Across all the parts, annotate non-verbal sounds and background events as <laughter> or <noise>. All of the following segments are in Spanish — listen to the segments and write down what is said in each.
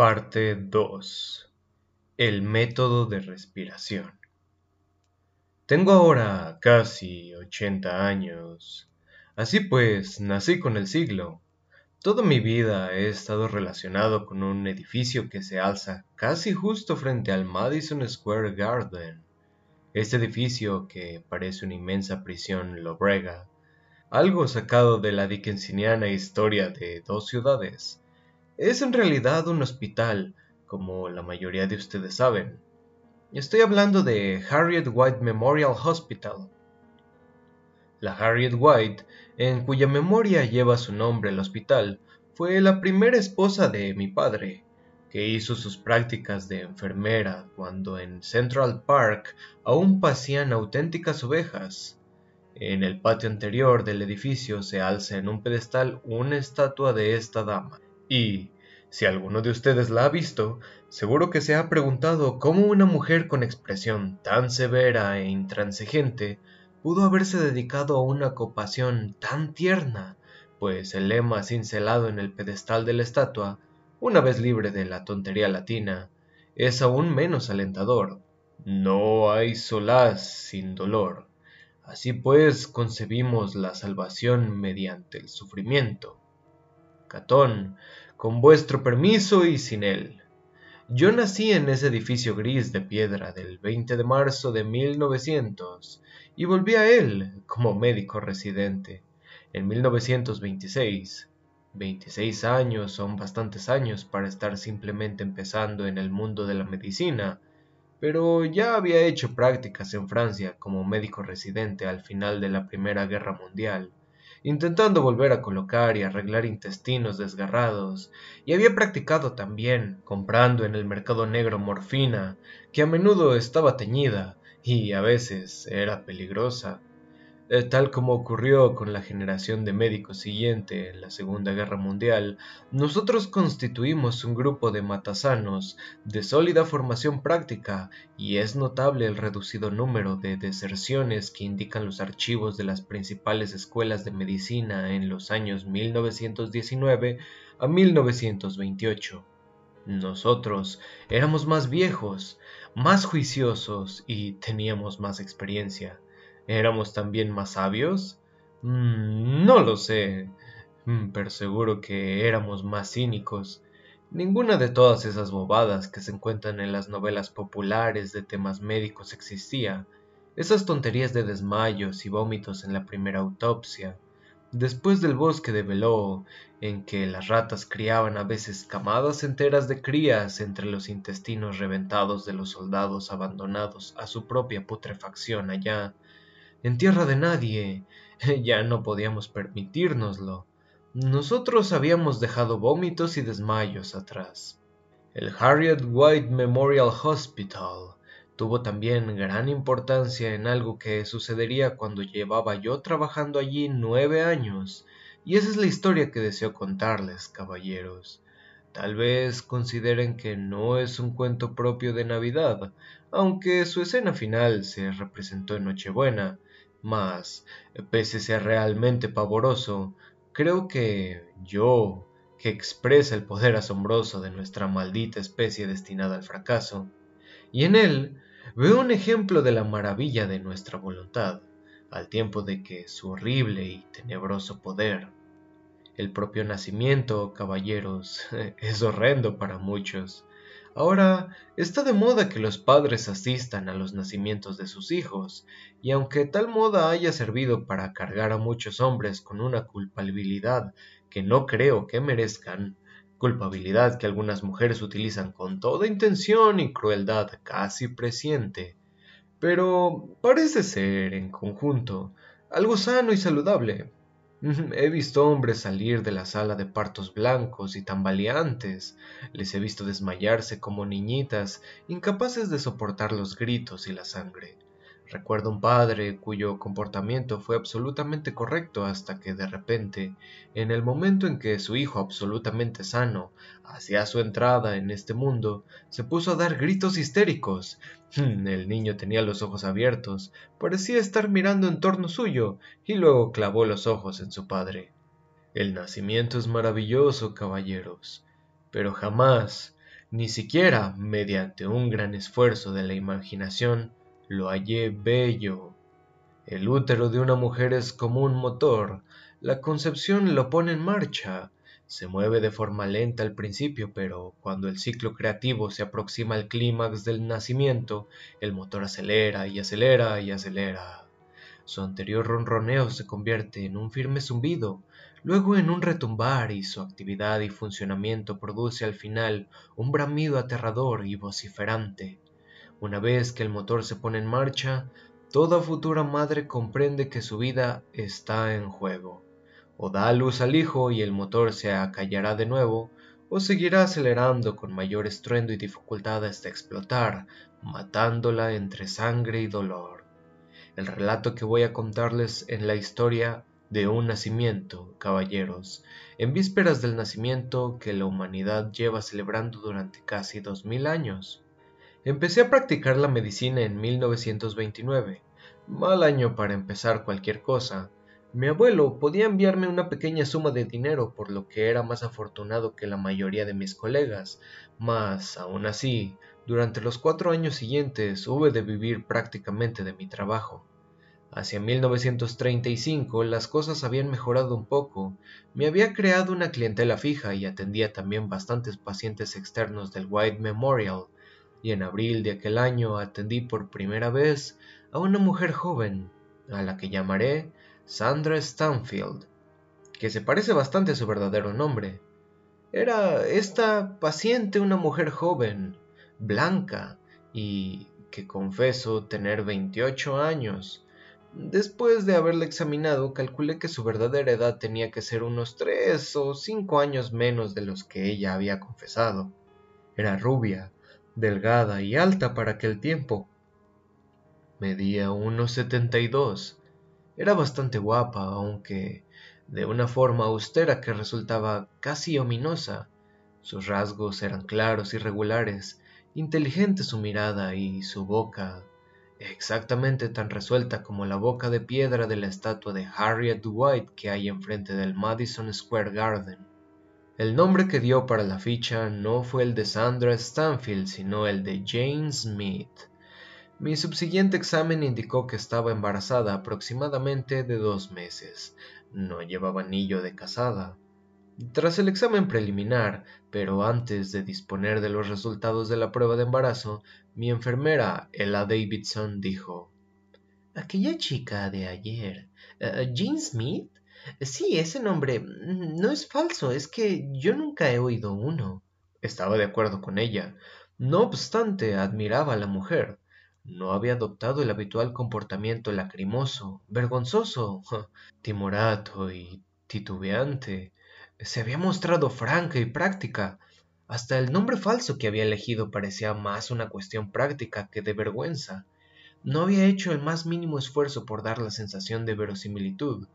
Parte 2. El método de respiración. Tengo ahora casi 80 años. Así pues, nací con el siglo. Toda mi vida he estado relacionado con un edificio que se alza casi justo frente al Madison Square Garden. Este edificio, que parece una inmensa prisión lobrega, algo sacado de la dickensiniana historia de dos ciudades, es en realidad un hospital, como la mayoría de ustedes saben. Estoy hablando de Harriet White Memorial Hospital. La Harriet White, en cuya memoria lleva su nombre el hospital, fue la primera esposa de mi padre, que hizo sus prácticas de enfermera cuando en Central Park aún pasían auténticas ovejas. En el patio anterior del edificio se alza en un pedestal una estatua de esta dama, y, si alguno de ustedes la ha visto, seguro que se ha preguntado cómo una mujer con expresión tan severa e intransigente pudo haberse dedicado a una ocupación tan tierna, pues el lema cincelado en el pedestal de la estatua, una vez libre de la tontería latina, es aún menos alentador. No hay solaz sin dolor. Así pues concebimos la salvación mediante el sufrimiento. Catón, con vuestro permiso y sin él. Yo nací en ese edificio gris de piedra del 20 de marzo de 1900 y volví a él como médico residente en 1926. 26 años son bastantes años para estar simplemente empezando en el mundo de la medicina, pero ya había hecho prácticas en Francia como médico residente al final de la Primera Guerra Mundial intentando volver a colocar y arreglar intestinos desgarrados, y había practicado también comprando en el mercado negro morfina, que a menudo estaba teñida y a veces era peligrosa. Tal como ocurrió con la generación de médicos siguiente en la Segunda Guerra Mundial, nosotros constituimos un grupo de matasanos de sólida formación práctica y es notable el reducido número de deserciones que indican los archivos de las principales escuelas de medicina en los años 1919 a 1928. Nosotros éramos más viejos, más juiciosos y teníamos más experiencia. ¿Éramos también más sabios? Mm, no lo sé, mm, pero seguro que éramos más cínicos. Ninguna de todas esas bobadas que se encuentran en las novelas populares de temas médicos existía. Esas tonterías de desmayos y vómitos en la primera autopsia. Después del bosque de Veló, en que las ratas criaban a veces camadas enteras de crías entre los intestinos reventados de los soldados abandonados a su propia putrefacción allá, en tierra de nadie. <laughs> Ya no podíamos permitírnoslo. Nosotros habíamos dejado vómitos y desmayos atrás. El Harriet White Memorial Hospital tuvo también gran importancia en algo que sucedería cuando llevaba yo trabajando allí nueve años, y esa es la historia que deseo contarles, caballeros. Tal vez consideren que no es un cuento propio de Navidad, aunque su escena final se representó en Nochebuena, mas, pese a ser realmente pavoroso, creo que yo, que expresa el poder asombroso de nuestra maldita especie destinada al fracaso, y en él veo un ejemplo de la maravilla de nuestra voluntad, al tiempo de que su horrible y tenebroso poder. El propio nacimiento, caballeros, <laughs> es horrendo para muchos, Ahora está de moda que los padres asistan a los nacimientos de sus hijos, y aunque tal moda haya servido para cargar a muchos hombres con una culpabilidad que no creo que merezcan, culpabilidad que algunas mujeres utilizan con toda intención y crueldad casi presiente, pero parece ser, en conjunto, algo sano y saludable, He visto hombres salir de la sala de partos blancos y tambaleantes, les he visto desmayarse como niñitas, incapaces de soportar los gritos y la sangre. Recuerdo un padre cuyo comportamiento fue absolutamente correcto hasta que de repente, en el momento en que su hijo absolutamente sano hacía su entrada en este mundo, se puso a dar gritos histéricos. El niño tenía los ojos abiertos, parecía estar mirando en torno suyo, y luego clavó los ojos en su padre. El nacimiento es maravilloso, caballeros, pero jamás, Ni siquiera, mediante un gran esfuerzo de la imaginación, lo hallé bello. El útero de una mujer es como un motor, la concepción lo pone en marcha, se mueve de forma lenta al principio, pero cuando el ciclo creativo se aproxima al clímax del nacimiento, el motor acelera y acelera y acelera. Su anterior ronroneo se convierte en un firme zumbido, luego en un retumbar y su actividad y funcionamiento produce al final un bramido aterrador y vociferante. Una vez que el motor se pone en marcha, toda futura madre comprende que su vida está en juego o da luz al hijo y el motor se acallará de nuevo, o seguirá acelerando con mayor estruendo y dificultad hasta explotar, matándola entre sangre y dolor. El relato que voy a contarles en la historia de un nacimiento, caballeros, en vísperas del nacimiento que la humanidad lleva celebrando durante casi dos mil años. Empecé a practicar la medicina en 1929, mal año para empezar cualquier cosa, mi abuelo podía enviarme una pequeña suma de dinero por lo que era más afortunado que la mayoría de mis colegas, mas aún así, durante los cuatro años siguientes hube de vivir prácticamente de mi trabajo. Hacia 1935 las cosas habían mejorado un poco, me había creado una clientela fija y atendía también bastantes pacientes externos del White Memorial, y en abril de aquel año atendí por primera vez a una mujer joven, a la que llamaré Sandra Stanfield, que se parece bastante a su verdadero nombre. Era esta paciente una mujer joven, blanca, y que confeso tener 28 años. Después de haberla examinado, calculé que su verdadera edad tenía que ser unos 3 o 5 años menos de los que ella había confesado. Era rubia, delgada y alta para aquel tiempo. Medía unos 72 era bastante guapa, aunque de una forma austera que resultaba casi ominosa. Sus rasgos eran claros y regulares, inteligente su mirada y su boca, exactamente tan resuelta como la boca de piedra de la estatua de Harriet Dwight que hay enfrente del Madison Square Garden. El nombre que dio para la ficha no fue el de Sandra Stanfield, sino el de Jane Smith. Mi subsiguiente examen indicó que estaba embarazada aproximadamente de dos meses. No llevaba anillo de casada. Tras el examen preliminar, pero antes de disponer de los resultados de la prueba de embarazo, mi enfermera, Ella Davidson, dijo Aquella chica de ayer, uh, Jean Smith. Sí, ese nombre mm, no es falso, es que yo nunca he oído uno. Estaba de acuerdo con ella. No obstante, admiraba a la mujer no había adoptado el habitual comportamiento lacrimoso, vergonzoso, timorato y titubeante. Se había mostrado franca y práctica. Hasta el nombre falso que había elegido parecía más una cuestión práctica que de vergüenza. No había hecho el más mínimo esfuerzo por dar la sensación de verosimilitud.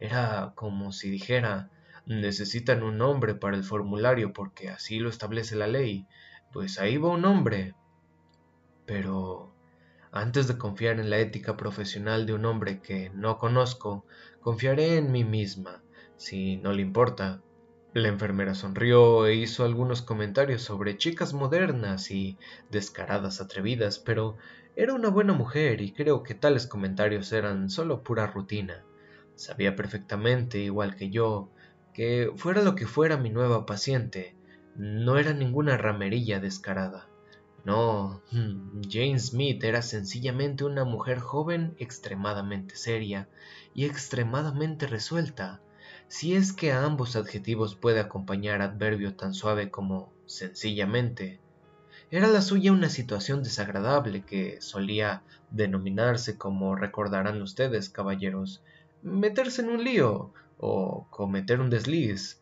Era como si dijera necesitan un nombre para el formulario porque así lo establece la ley. Pues ahí va un nombre. Pero antes de confiar en la ética profesional de un hombre que no conozco, confiaré en mí misma, si no le importa. La enfermera sonrió e hizo algunos comentarios sobre chicas modernas y descaradas atrevidas, pero era una buena mujer y creo que tales comentarios eran solo pura rutina. Sabía perfectamente, igual que yo, que fuera lo que fuera mi nueva paciente, no era ninguna ramerilla descarada. No, hmm, Jane Smith era sencillamente una mujer joven extremadamente seria y extremadamente resuelta, si es que a ambos adjetivos puede acompañar adverbio tan suave como sencillamente. Era la suya una situación desagradable que solía denominarse como recordarán ustedes, caballeros, meterse en un lío o cometer un desliz,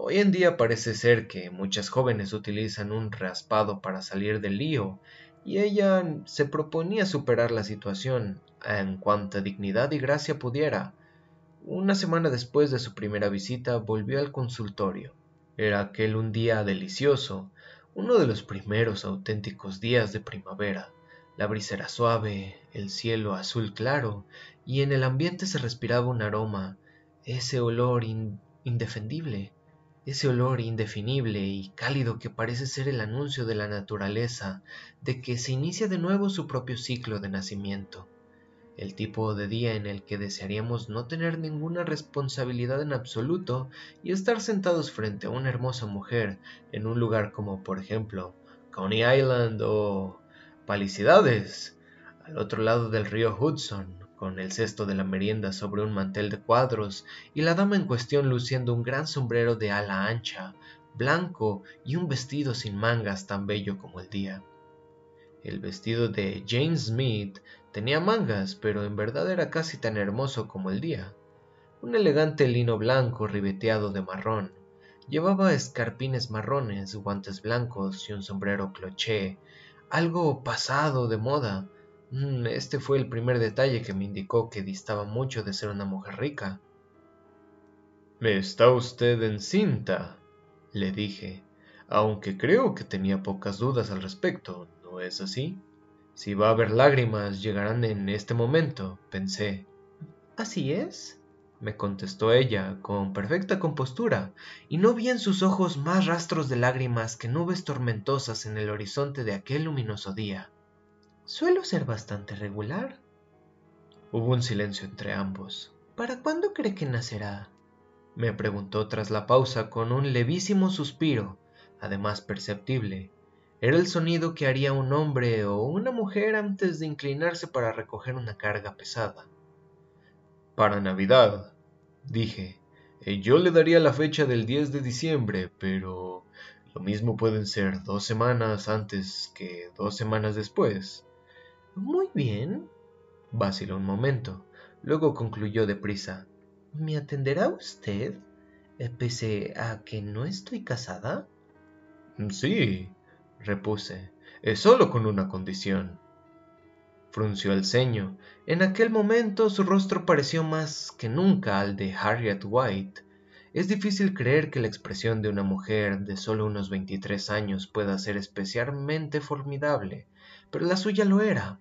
Hoy en día parece ser que muchas jóvenes utilizan un raspado para salir del lío, y ella se proponía superar la situación en cuanta dignidad y gracia pudiera. Una semana después de su primera visita volvió al consultorio. Era aquel un día delicioso, uno de los primeros auténticos días de primavera. La brisa era suave, el cielo azul claro, y en el ambiente se respiraba un aroma, ese olor indefendible, ese olor indefinible y cálido que parece ser el anuncio de la naturaleza de que se inicia de nuevo su propio ciclo de nacimiento, el tipo de día en el que desearíamos no tener ninguna responsabilidad en absoluto y estar sentados frente a una hermosa mujer en un lugar como por ejemplo Coney Island o Palicidades, al otro lado del río Hudson, con el cesto de la merienda sobre un mantel de cuadros y la dama en cuestión luciendo un gran sombrero de ala ancha, blanco y un vestido sin mangas tan bello como el día. El vestido de Jane Smith tenía mangas, pero en verdad era casi tan hermoso como el día. Un elegante lino blanco ribeteado de marrón. Llevaba escarpines marrones, guantes blancos y un sombrero cloché, algo pasado de moda, este fue el primer detalle que me indicó que distaba mucho de ser una mujer rica. ¿Está usted encinta? le dije, aunque creo que tenía pocas dudas al respecto, ¿no es así? Si va a haber lágrimas, llegarán en este momento, pensé. Así es, me contestó ella con perfecta compostura, y no vi en sus ojos más rastros de lágrimas que nubes tormentosas en el horizonte de aquel luminoso día. Suelo ser bastante regular. Hubo un silencio entre ambos. ¿Para cuándo cree que nacerá? me preguntó tras la pausa con un levísimo suspiro, además perceptible. Era el sonido que haría un hombre o una mujer antes de inclinarse para recoger una carga pesada. Para Navidad, dije. Eh, yo le daría la fecha del 10 de diciembre, pero lo mismo pueden ser dos semanas antes que dos semanas después. Muy bien. Vaciló un momento. Luego concluyó deprisa. ¿Me atenderá usted? Pese a que no estoy casada. Sí, repuse. Es solo con una condición. Frunció el ceño. En aquel momento su rostro pareció más que nunca al de Harriet White. Es difícil creer que la expresión de una mujer de solo unos veintitrés años pueda ser especialmente formidable, pero la suya lo era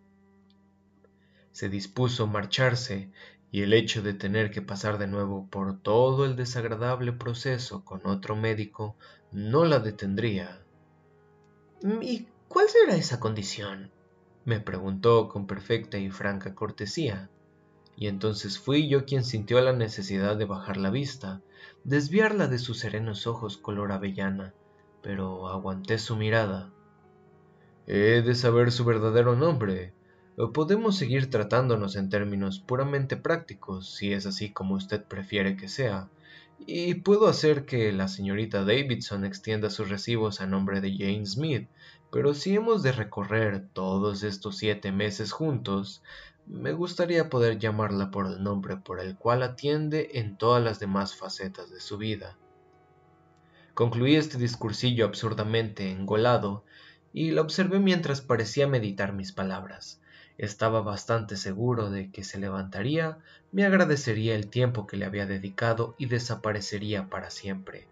se dispuso a marcharse y el hecho de tener que pasar de nuevo por todo el desagradable proceso con otro médico no la detendría. ¿Y cuál será esa condición? me preguntó con perfecta y franca cortesía. Y entonces fui yo quien sintió la necesidad de bajar la vista, desviarla de sus serenos ojos color avellana, pero aguanté su mirada. He de saber su verdadero nombre, podemos seguir tratándonos en términos puramente prácticos, si es así como usted prefiere que sea, y puedo hacer que la señorita Davidson extienda sus recibos a nombre de Jane Smith, pero si hemos de recorrer todos estos siete meses juntos, me gustaría poder llamarla por el nombre por el cual atiende en todas las demás facetas de su vida. Concluí este discursillo absurdamente engolado y la observé mientras parecía meditar mis palabras. Estaba bastante seguro de que se levantaría, me agradecería el tiempo que le había dedicado y desaparecería para siempre.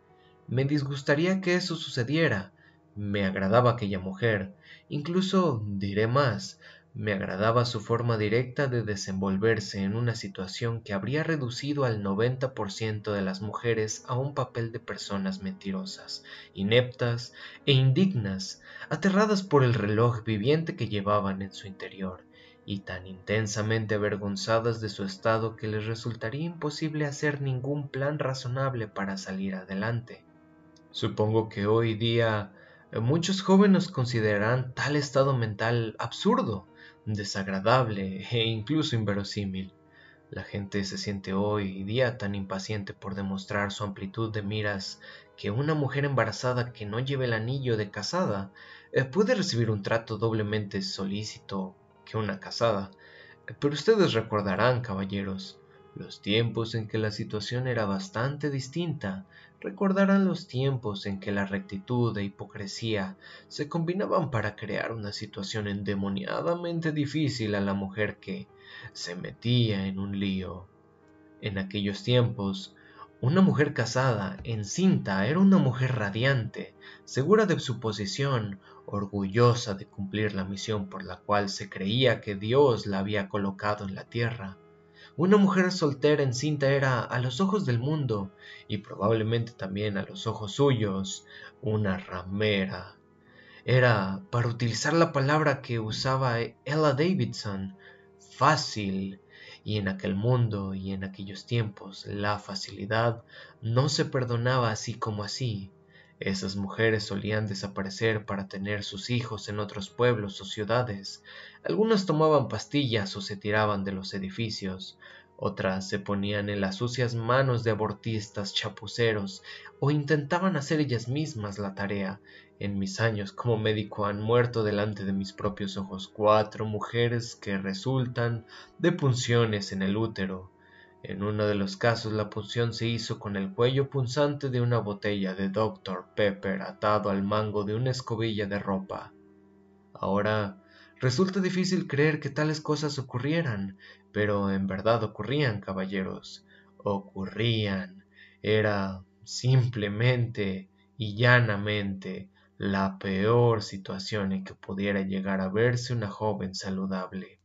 Me disgustaría que eso sucediera. Me agradaba aquella mujer. Incluso diré más, me agradaba su forma directa de desenvolverse en una situación que habría reducido al 90% de las mujeres a un papel de personas mentirosas, ineptas e indignas, aterradas por el reloj viviente que llevaban en su interior, y tan intensamente avergonzadas de su estado que les resultaría imposible hacer ningún plan razonable para salir adelante. Supongo que hoy día eh, muchos jóvenes considerarán tal estado mental absurdo, desagradable e incluso inverosímil. La gente se siente hoy día tan impaciente por demostrar su amplitud de miras que una mujer embarazada que no lleve el anillo de casada eh, puede recibir un trato doblemente solícito que una casada. Pero ustedes recordarán, caballeros, los tiempos en que la situación era bastante distinta, recordarán los tiempos en que la rectitud e hipocresía se combinaban para crear una situación endemoniadamente difícil a la mujer que se metía en un lío. En aquellos tiempos, una mujer casada, encinta, era una mujer radiante, segura de su posición, orgullosa de cumplir la misión por la cual se creía que Dios la había colocado en la tierra. Una mujer soltera encinta era, a los ojos del mundo, y probablemente también a los ojos suyos, una ramera. Era, para utilizar la palabra que usaba Ella Davidson, fácil, y en aquel mundo y en aquellos tiempos la facilidad no se perdonaba así como así. Esas mujeres solían desaparecer para tener sus hijos en otros pueblos o ciudades. Algunas tomaban pastillas o se tiraban de los edificios. Otras se ponían en las sucias manos de abortistas chapuceros o intentaban hacer ellas mismas la tarea. En mis años como médico han muerto delante de mis propios ojos cuatro mujeres que resultan de punciones en el útero. En uno de los casos la punción se hizo con el cuello punzante de una botella de Dr. Pepper atado al mango de una escobilla de ropa. Ahora resulta difícil creer que tales cosas ocurrieran, pero en verdad ocurrían, caballeros. Ocurrían. Era simplemente y llanamente la peor situación en que pudiera llegar a verse una joven saludable.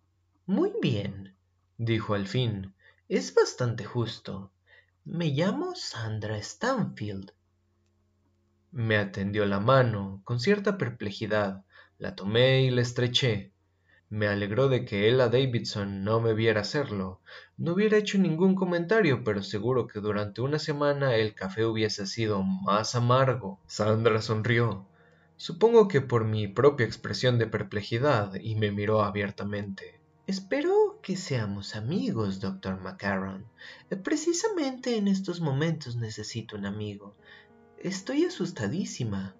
Muy bien, dijo al fin, es bastante justo. Me llamo Sandra Stanfield. Me atendió la mano, con cierta perplejidad. La tomé y la estreché. Me alegró de que Ella Davidson no me viera hacerlo. No hubiera hecho ningún comentario, pero seguro que durante una semana el café hubiese sido más amargo. Sandra sonrió. Supongo que por mi propia expresión de perplejidad, y me miró abiertamente. Espero que seamos amigos, doctor Macaron. Eh, precisamente en estos momentos necesito un amigo. Estoy asustadísima.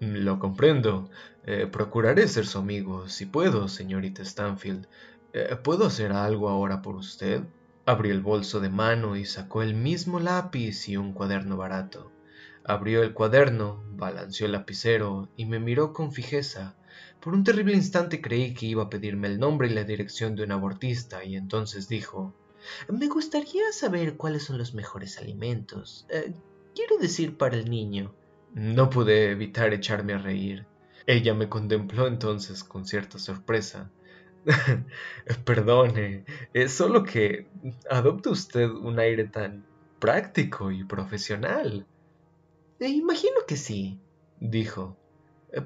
Mm, lo comprendo. Eh, procuraré ser su amigo, si puedo, señorita Stanfield. Eh, ¿Puedo hacer algo ahora por usted? Abrió el bolso de mano y sacó el mismo lápiz y un cuaderno barato. Abrió el cuaderno, balanceó el lapicero y me miró con fijeza. Por un terrible instante creí que iba a pedirme el nombre y la dirección de un abortista, y entonces dijo Me gustaría saber cuáles son los mejores alimentos. Eh, quiero decir para el niño. No pude evitar echarme a reír. Ella me contempló entonces con cierta sorpresa. <laughs> Perdone, es solo que adopta usted un aire tan práctico y profesional. Eh, imagino que sí, dijo.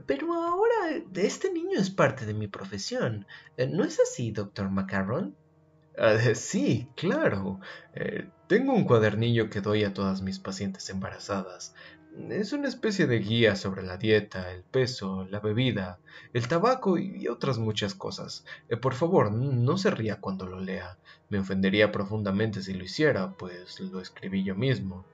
Pero ahora este niño es parte de mi profesión. Eh, ¿No es así, doctor Macaron? Ah, sí, claro. Eh, tengo un cuadernillo que doy a todas mis pacientes embarazadas. Es una especie de guía sobre la dieta, el peso, la bebida, el tabaco y otras muchas cosas. Eh, por favor, no se ría cuando lo lea. Me ofendería profundamente si lo hiciera, pues lo escribí yo mismo.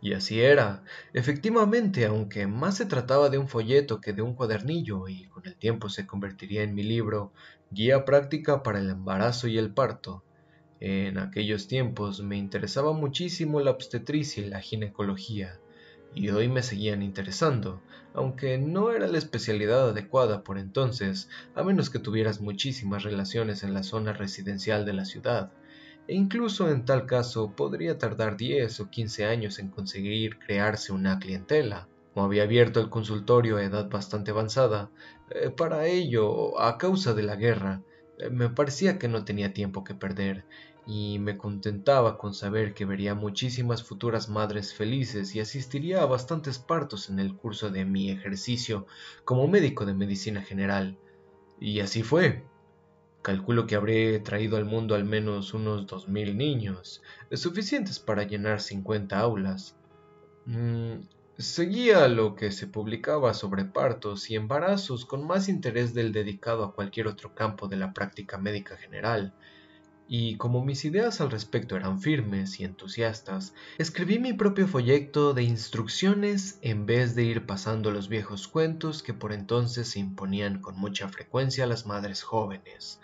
Y así era. Efectivamente, aunque más se trataba de un folleto que de un cuadernillo, y con el tiempo se convertiría en mi libro, Guía práctica para el embarazo y el parto. En aquellos tiempos me interesaba muchísimo la obstetricia y la ginecología, y hoy me seguían interesando, aunque no era la especialidad adecuada por entonces, a menos que tuvieras muchísimas relaciones en la zona residencial de la ciudad, e incluso en tal caso podría tardar 10 o 15 años en conseguir crearse una clientela. Como había abierto el consultorio a edad bastante avanzada, eh, para ello, a causa de la guerra, eh, me parecía que no tenía tiempo que perder y me contentaba con saber que vería muchísimas futuras madres felices y asistiría a bastantes partos en el curso de mi ejercicio como médico de medicina general. Y así fue. Calculo que habré traído al mundo al menos unos dos mil niños, suficientes para llenar cincuenta aulas. Mm, seguía lo que se publicaba sobre partos y embarazos con más interés del dedicado a cualquier otro campo de la práctica médica general, y como mis ideas al respecto eran firmes y entusiastas, escribí mi propio folleto de instrucciones en vez de ir pasando los viejos cuentos que por entonces se imponían con mucha frecuencia a las madres jóvenes.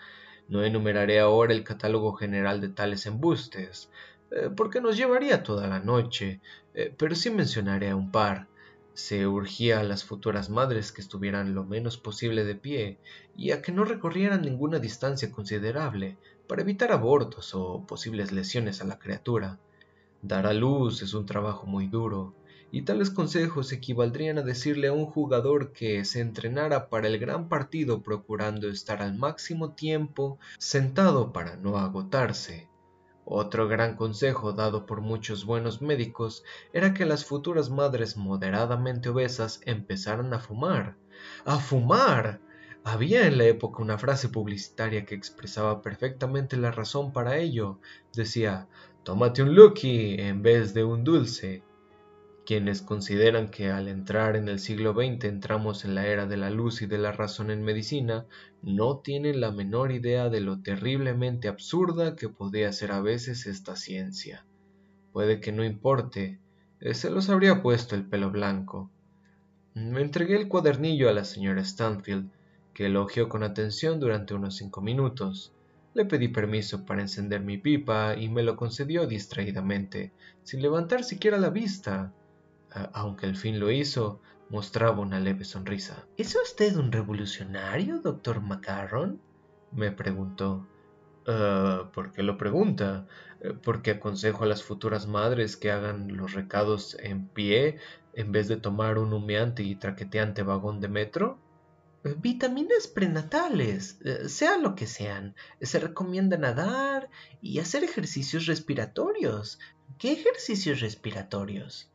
No enumeraré ahora el catálogo general de tales embustes, eh, porque nos llevaría toda la noche, eh, pero sí mencionaré a un par. Se urgía a las futuras madres que estuvieran lo menos posible de pie y a que no recorrieran ninguna distancia considerable, para evitar abortos o posibles lesiones a la criatura. Dar a luz es un trabajo muy duro, y tales consejos equivaldrían a decirle a un jugador que se entrenara para el gran partido procurando estar al máximo tiempo sentado para no agotarse. Otro gran consejo dado por muchos buenos médicos era que las futuras madres moderadamente obesas empezaran a fumar. ¡A fumar! Había en la época una frase publicitaria que expresaba perfectamente la razón para ello. Decía, tómate un Lucky en vez de un dulce. Quienes consideran que al entrar en el siglo XX entramos en la era de la luz y de la razón en medicina, no tienen la menor idea de lo terriblemente absurda que podía ser a veces esta ciencia. Puede que no importe, eh, se los habría puesto el pelo blanco. Me entregué el cuadernillo a la señora Stanfield, que elogió con atención durante unos cinco minutos. Le pedí permiso para encender mi pipa y me lo concedió distraídamente, sin levantar siquiera la vista aunque al fin lo hizo, mostraba una leve sonrisa. ¿Es usted un revolucionario, doctor Macaron? me preguntó. Ah, ¿Por qué lo pregunta? Eh, porque aconsejo a las futuras madres que hagan los recados en pie en vez de tomar un humeante y traqueteante vagón de metro. Eh, vitaminas prenatales, eh, sean lo que sean, se recomienda nadar y hacer ejercicios respiratorios. ¿Qué ejercicios respiratorios?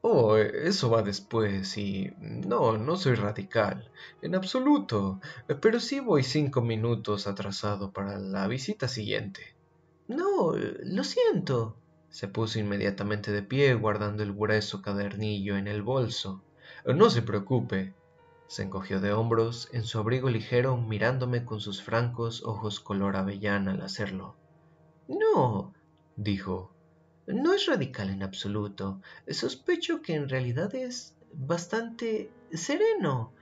Oh, eso va después y... No, no soy radical, en absoluto, pero sí voy cinco minutos atrasado para la visita siguiente. No, lo siento. Se puso inmediatamente de pie, guardando el grueso cadernillo en el bolso. No se preocupe. Se encogió de hombros, en su abrigo ligero, mirándome con sus francos ojos color avellana al hacerlo. No, dijo, no es radical en absoluto. Sospecho que en realidad es bastante sereno.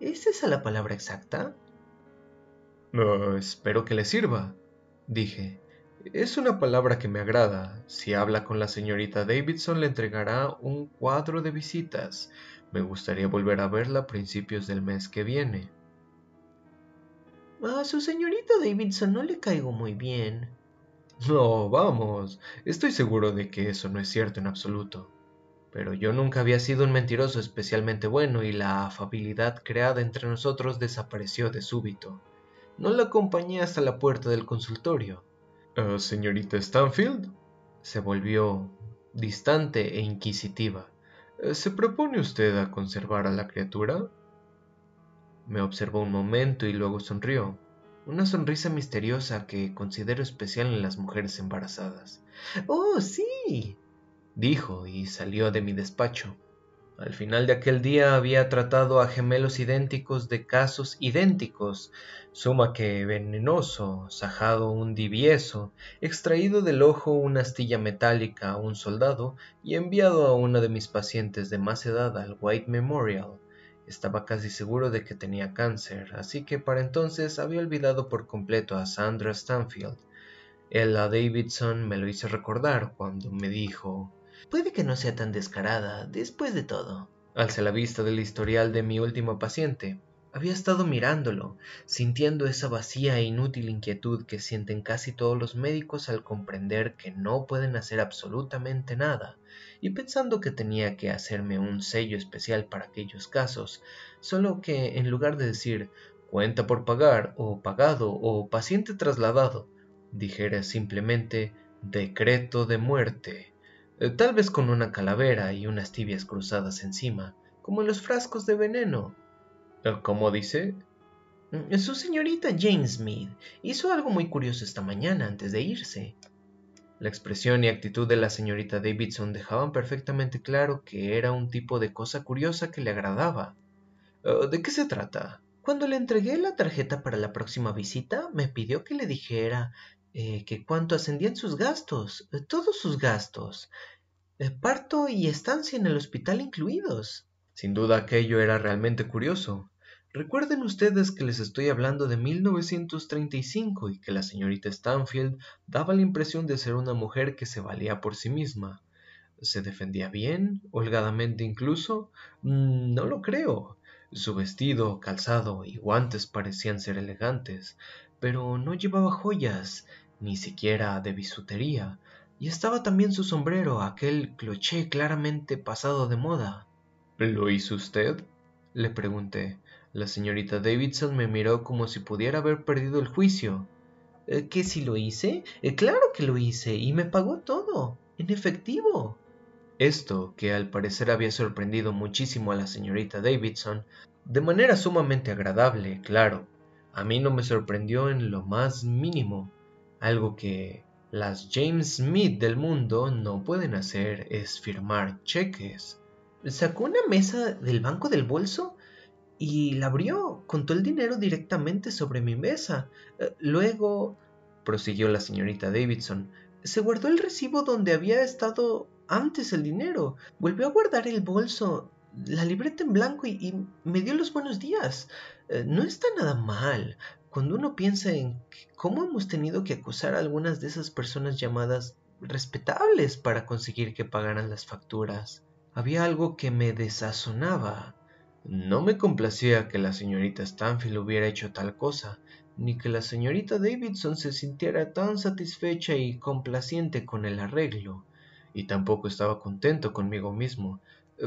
¿Es esa la palabra exacta? espero que le sirva, dije. Es una palabra que me agrada. Si habla con la señorita Davidson le entregará un cuadro de visitas. Me gustaría volver a verla a principios del mes que viene. A su señorita Davidson no le caigo muy bien, no, vamos, estoy seguro de que eso no es cierto en absoluto. Pero yo nunca había sido un mentiroso especialmente bueno y la afabilidad creada entre nosotros desapareció de súbito. No la acompañé hasta la puerta del consultorio. Ah, señorita Stanfield, se volvió distante e inquisitiva. ¿Se propone usted a conservar a la criatura? Me observó un momento y luego sonrió una sonrisa misteriosa que considero especial en las mujeres embarazadas. Oh, sí, dijo y salió de mi despacho. Al final de aquel día había tratado a gemelos idénticos de casos idénticos, suma que venenoso, sajado un divieso, extraído del ojo una astilla metálica a un soldado y enviado a una de mis pacientes de más edad al White Memorial, estaba casi seguro de que tenía cáncer, así que para entonces había olvidado por completo a Sandra Stanfield. Ella Davidson me lo hizo recordar cuando me dijo Puede que no sea tan descarada, después de todo. Alcé la vista del historial de mi último paciente. Había estado mirándolo, sintiendo esa vacía e inútil inquietud que sienten casi todos los médicos al comprender que no pueden hacer absolutamente nada, y pensando que tenía que hacerme un sello especial para aquellos casos, solo que en lugar de decir cuenta por pagar o pagado o paciente trasladado, dijera simplemente decreto de muerte, eh, tal vez con una calavera y unas tibias cruzadas encima, como en los frascos de veneno. Eh, ¿Cómo dice? Mm, su señorita James Smith hizo algo muy curioso esta mañana antes de irse. La expresión y actitud de la señorita Davidson dejaban perfectamente claro que era un tipo de cosa curiosa que le agradaba. Oh, ¿De qué se trata? Cuando le entregué la tarjeta para la próxima visita, me pidió que le dijera eh, que cuánto ascendían sus gastos, eh, todos sus gastos, eh, parto y estancia en el hospital incluidos. Sin duda aquello era realmente curioso. Recuerden ustedes que les estoy hablando de 1935 y que la señorita Stanfield daba la impresión de ser una mujer que se valía por sí misma. ¿Se defendía bien? ¿Holgadamente incluso? Mm, no lo creo. Su vestido, calzado y guantes parecían ser elegantes, pero no llevaba joyas, ni siquiera de bisutería, y estaba también su sombrero, aquel cloché claramente pasado de moda. ¿Lo hizo usted? le pregunté. La señorita Davidson me miró como si pudiera haber perdido el juicio. Eh, ¿Que si lo hice? Eh, claro que lo hice y me pagó todo, en efectivo. Esto, que al parecer había sorprendido muchísimo a la señorita Davidson, de manera sumamente agradable, claro, a mí no me sorprendió en lo más mínimo. Algo que las James Smith del mundo no pueden hacer es firmar cheques. Sacó una mesa del banco del bolso y la abrió. Contó el dinero directamente sobre mi mesa. Eh, luego, prosiguió la señorita Davidson, se guardó el recibo donde había estado antes el dinero. Volvió a guardar el bolso, la libreta en blanco y, me dio los buenos días. Eh, no está nada mal. Cuando uno piensa en cómo hemos tenido que acusar a algunas de esas personas llamadas respetables para conseguir que pagaran las facturas, había algo que me desazonaba. No me complacía que la señorita Stanfield hubiera hecho tal cosa, ni que la señorita Davidson se sintiera tan satisfecha y complaciente con el arreglo, y tampoco estaba contento conmigo mismo,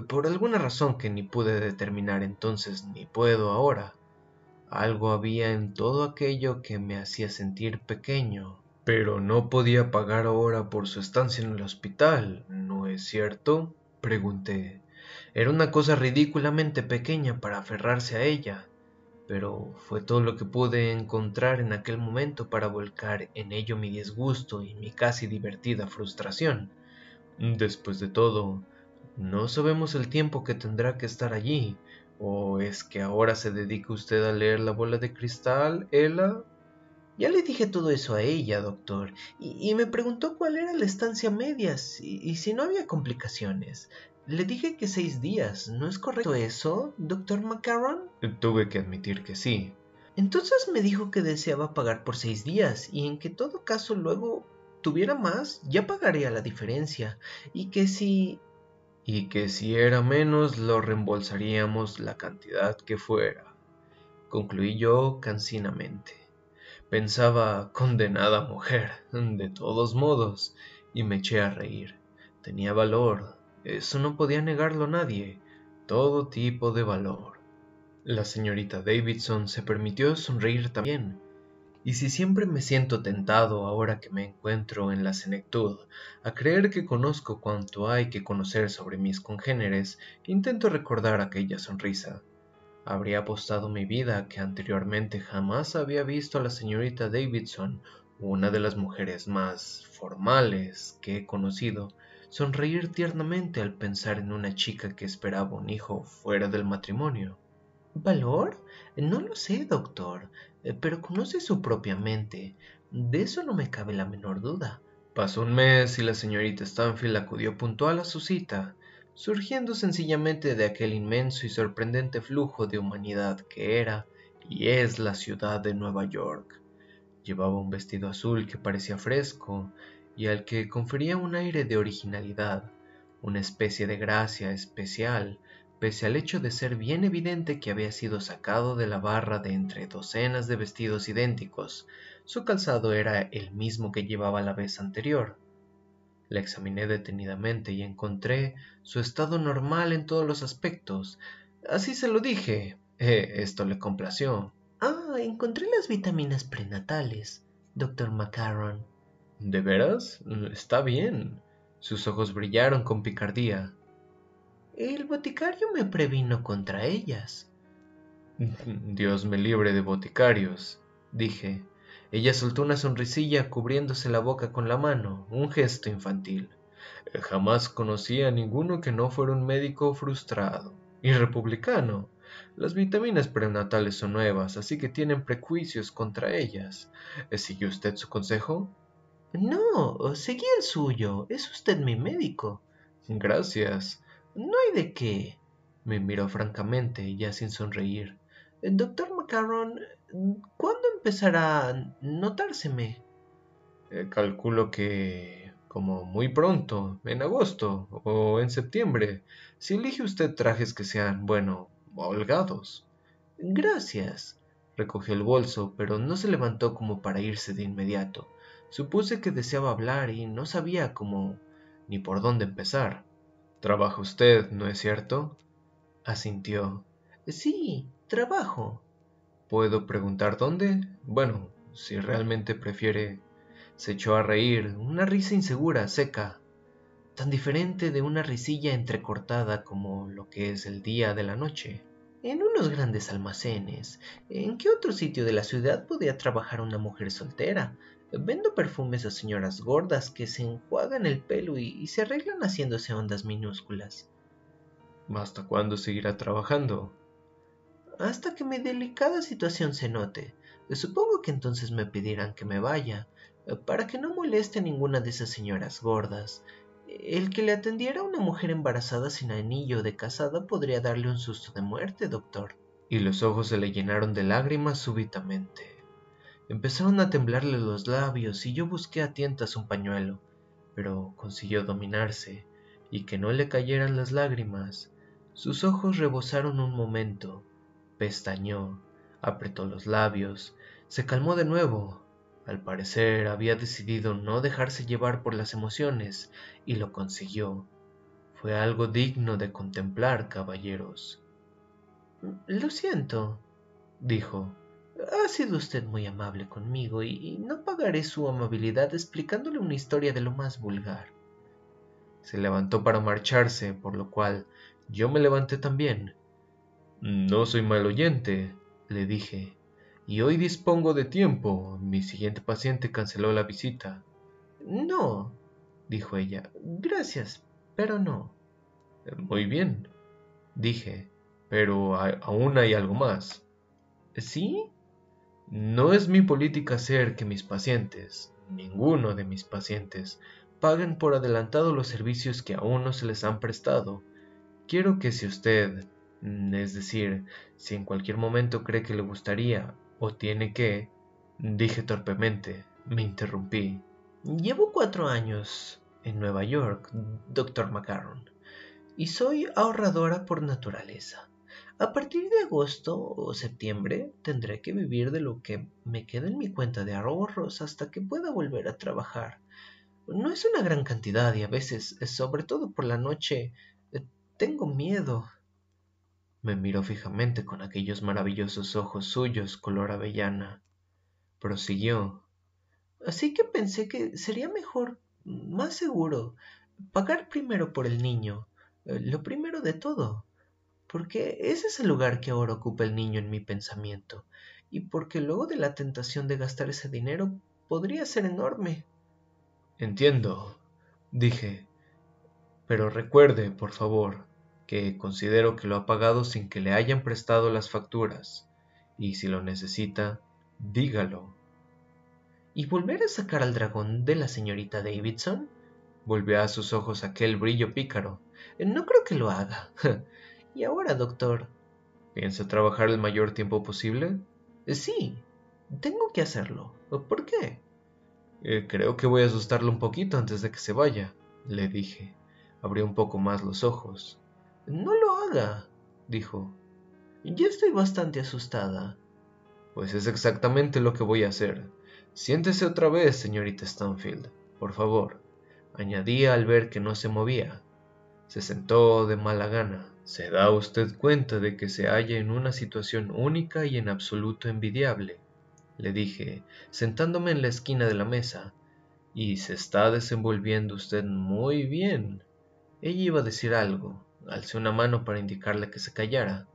por alguna razón que ni pude determinar entonces ni puedo ahora. Algo había en todo aquello que me hacía sentir pequeño. Pero no podía pagar ahora por su estancia en el hospital, ¿no es cierto? Pregunté. Era una cosa ridículamente pequeña para aferrarse a ella, pero fue todo lo que pude encontrar en aquel momento para volcar en ello mi disgusto y mi casi divertida frustración. Después de todo, no sabemos el tiempo que tendrá que estar allí. ¿O es que ahora se dedica usted a leer la bola de cristal, Ella? Ya le dije todo eso a ella, doctor, y, me preguntó cuál era la estancia media y, si no había complicaciones. Le dije que seis días. ¿No es correcto eso, doctor Macaron? Tuve que admitir que sí. Entonces me dijo que deseaba pagar por seis días y en que todo caso luego tuviera más, ya pagaría la diferencia. Y que si y que si era menos lo reembolsaríamos la cantidad que fuera. Concluí yo cansinamente. Pensaba, condenada mujer, de todos modos, y me eché a reír. Tenía valor, eso no podía negarlo nadie, todo tipo de valor. La señorita Davidson se permitió sonreír también, y si siempre me siento tentado ahora que me encuentro en la senectud a creer que conozco cuanto hay que conocer sobre mis congéneres, intento recordar aquella sonrisa. Habría apostado mi vida que anteriormente jamás había visto a la señorita Davidson, una de las mujeres más formales que he conocido, sonreír tiernamente al pensar en una chica que esperaba un hijo fuera del matrimonio. ¿Valor? No lo sé, doctor. Eh, pero conoce su propia mente. De eso no me cabe la menor duda. Pasó un mes y la señorita Stanfield acudió puntual a su cita, surgiendo sencillamente de aquel inmenso y sorprendente flujo de humanidad que era y es la ciudad de Nueva York. Llevaba un vestido azul que parecía fresco y al que confería un aire de originalidad, una especie de gracia especial pese al hecho de ser bien evidente que había sido sacado de la barra de entre docenas de vestidos idénticos, su calzado era el mismo que llevaba la vez anterior. La examiné detenidamente y encontré su estado normal en todos los aspectos. Así se lo dije. Eh, esto le complació. Ah, encontré las vitaminas prenatales, doctor Macaron. ¿De veras? Está bien. Sus ojos brillaron con picardía. El boticario me previno contra ellas. Dios me libre de boticarios, dije. Ella soltó una sonrisilla cubriéndose la boca con la mano, un gesto infantil. Jamás conocí a ninguno que no fuera un médico frustrado y republicano. Las vitaminas prenatales son nuevas, así que tienen prejuicios contra ellas. ¿Sigue usted su consejo? No, seguí el suyo. Es usted mi médico. Gracias. No hay de qué. Me miró francamente, ya sin sonreír. Doctor Macaron, ¿cuándo empezará a notárseme? Eh, calculo que como muy pronto, en agosto o en septiembre, si elige usted trajes que sean, bueno, holgados. Gracias. Recogió el bolso, pero no se levantó como para irse de inmediato. Supuse que deseaba hablar y no sabía cómo ni por dónde empezar. Trabaja usted, ¿no es cierto? Asintió. Sí, trabajo. ¿Puedo preguntar dónde? Bueno, si realmente prefiere... Se echó a reír, una risa insegura, seca, tan diferente de una risilla entrecortada como lo que es el día de la noche. En unos grandes almacenes, ¿en qué otro sitio de la ciudad podía trabajar una mujer soltera? Vendo perfumes a señoras gordas que se enjuagan el pelo y, se arreglan haciéndose ondas minúsculas. ¿Hasta cuándo seguirá trabajando? Hasta que mi delicada situación se note. Supongo que entonces me pedirán que me vaya, para que no moleste a ninguna de esas señoras gordas. El que le atendiera a una mujer embarazada sin anillo de casada podría darle un susto de muerte, doctor. Y los ojos se le llenaron de lágrimas súbitamente. Empezaron a temblarle los labios y yo busqué a tientas un pañuelo, pero consiguió dominarse y que no le cayeran las lágrimas. Sus ojos rebosaron un momento, pestañó, apretó los labios, se calmó de nuevo. Al parecer había decidido no dejarse llevar por las emociones y lo consiguió. Fue algo digno de contemplar, caballeros. Lo siento, dijo. Ha sido usted muy amable conmigo y, no pagaré su amabilidad explicándole una historia de lo más vulgar. Se levantó para marcharse, por lo cual yo me levanté también. No soy mal oyente, le dije, y hoy dispongo de tiempo. Mi siguiente paciente canceló la visita. No, dijo ella. Gracias, pero no. Muy bien, dije, pero aún hay algo más. ¿Sí? No es mi política hacer que mis pacientes, ninguno de mis pacientes, paguen por adelantado los servicios que aún no se les han prestado. Quiero que si usted, es decir, si en cualquier momento cree que le gustaría o tiene que, dije torpemente, me interrumpí. Llevo cuatro años en Nueva York, doctor Macaron, y soy ahorradora por naturaleza. A partir de agosto o septiembre tendré que vivir de lo que me queda en mi cuenta de ahorros hasta que pueda volver a trabajar. No es una gran cantidad y a veces, sobre todo por la noche, eh, tengo miedo. Me miró fijamente con aquellos maravillosos ojos suyos color avellana. Prosiguió. Así que pensé que sería mejor, más seguro, pagar primero por el niño, eh, lo primero de todo porque ese es el lugar que ahora ocupa el niño en mi pensamiento, y porque luego de la tentación de gastar ese dinero podría ser enorme. Entiendo, dije, pero recuerde, por favor, que considero que lo ha pagado sin que le hayan prestado las facturas, y si lo necesita, dígalo. ¿Y volver a sacar al dragón de la señorita Davidson? Volvió a sus ojos aquel brillo pícaro. No creo que lo haga. <laughs> ¿Y ahora, doctor? ¿Piensa trabajar el mayor tiempo posible? Sí, tengo que hacerlo. ¿Por qué? Eh, creo que voy a asustarlo un poquito antes de que se vaya, le dije. Abrió un poco más los ojos. No lo haga, dijo. Ya estoy bastante asustada. Pues es exactamente lo que voy a hacer. Siéntese otra vez, señorita Stanfield, por favor, añadía al ver que no se movía. Se sentó de mala gana. ¿Se da usted cuenta de que se halla en una situación única y en absoluto envidiable? le dije, sentándome en la esquina de la mesa. Y se está desenvolviendo usted muy bien. Ella iba a decir algo. Alcé una mano para indicarle que se callara.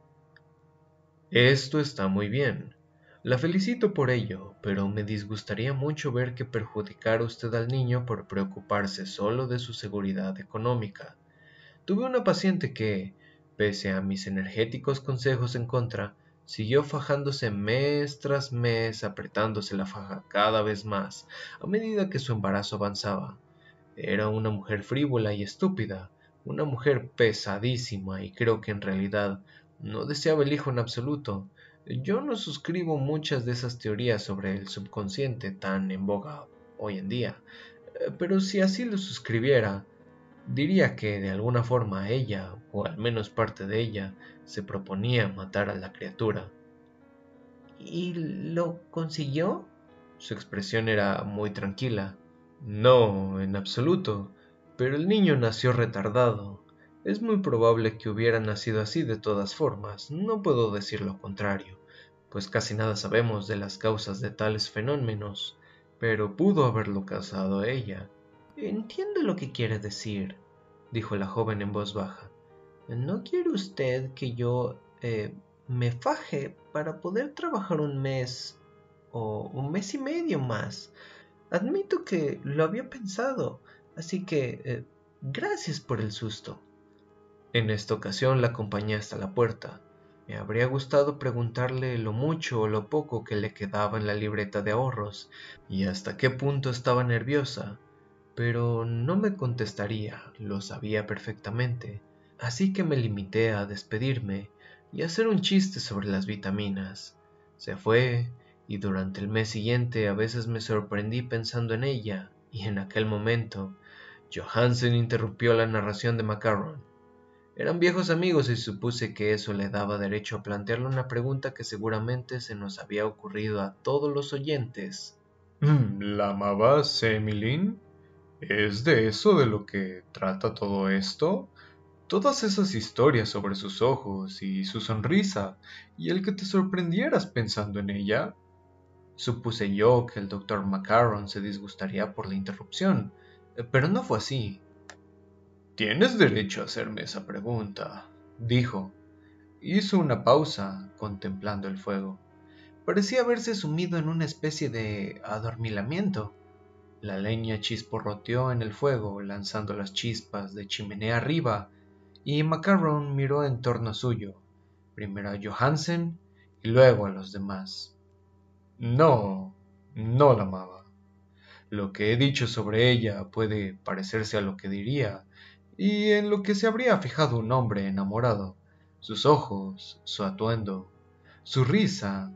Esto está muy bien. La felicito por ello, pero me disgustaría mucho ver que perjudicara usted al niño por preocuparse solo de su seguridad económica. Tuve una paciente que, pese a mis energéticos consejos en contra, siguió fajándose mes tras mes, apretándose la faja cada vez más a medida que su embarazo avanzaba. Era una mujer frívola y estúpida, una mujer pesadísima y creo que en realidad no deseaba el hijo en absoluto. Yo no suscribo muchas de esas teorías sobre el subconsciente tan en boga hoy en día, eh, pero si así lo suscribiera, Diría que de alguna forma ella, o al menos parte de ella, se proponía matar a la criatura. ¿Y lo consiguió? Su expresión era muy tranquila. No, en absoluto, pero el niño nació retardado. Es muy probable que hubiera nacido así de todas formas, no puedo decir lo contrario, pues casi nada sabemos de las causas de tales fenómenos, pero pudo haberlo causado ella. Entiendo lo que quiere decir, dijo la joven en voz baja. ¿No quiere usted que yo eh, me faje para poder trabajar un mes o un mes y medio más? Admito que lo había pensado, así que eh, gracias por el susto. En esta ocasión la acompañé hasta la puerta. Me habría gustado preguntarle lo mucho o lo poco que le quedaba en la libreta de ahorros y hasta qué punto estaba nerviosa, pero no me contestaría, lo sabía perfectamente, así que me limité a despedirme y hacer un chiste sobre las vitaminas. Se fue y durante el mes siguiente a veces me sorprendí pensando en ella y en aquel momento Johansen interrumpió la narración de Macaron. Eran viejos amigos y supuse que eso le daba derecho a plantearle una pregunta que seguramente se nos había ocurrido a todos los oyentes. Mm, ¿La amabas, Emilyn? ¿Es de eso de lo que trata todo esto? Todas esas historias sobre sus ojos y su sonrisa, y el que te sorprendieras pensando en ella. Supuse yo que el doctor Macaron se disgustaría por la interrupción, pero no fue así. Tienes derecho a hacerme esa pregunta, dijo. Hizo una pausa, contemplando el fuego. Parecía haberse sumido en una especie de adormilamiento. La leña chisporroteó en el fuego, lanzando las chispas de chimenea arriba, y Macaron miró en torno suyo, primero a Johansen y luego a los demás. No, no la amaba. Lo que he dicho sobre ella puede parecerse a lo que diría y en lo que se habría fijado un hombre enamorado, sus ojos, su atuendo, su risa.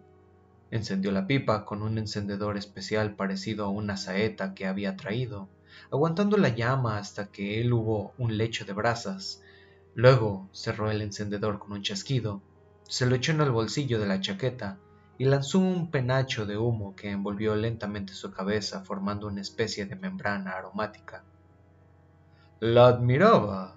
Encendió la pipa con un encendedor especial parecido a una saeta que había traído, aguantando la llama hasta que él hubo un lecho de brasas. Luego cerró el encendedor con un chasquido, se lo echó en el bolsillo de la chaqueta y lanzó un penacho de humo que envolvió lentamente su cabeza formando una especie de membrana aromática. La admiraba.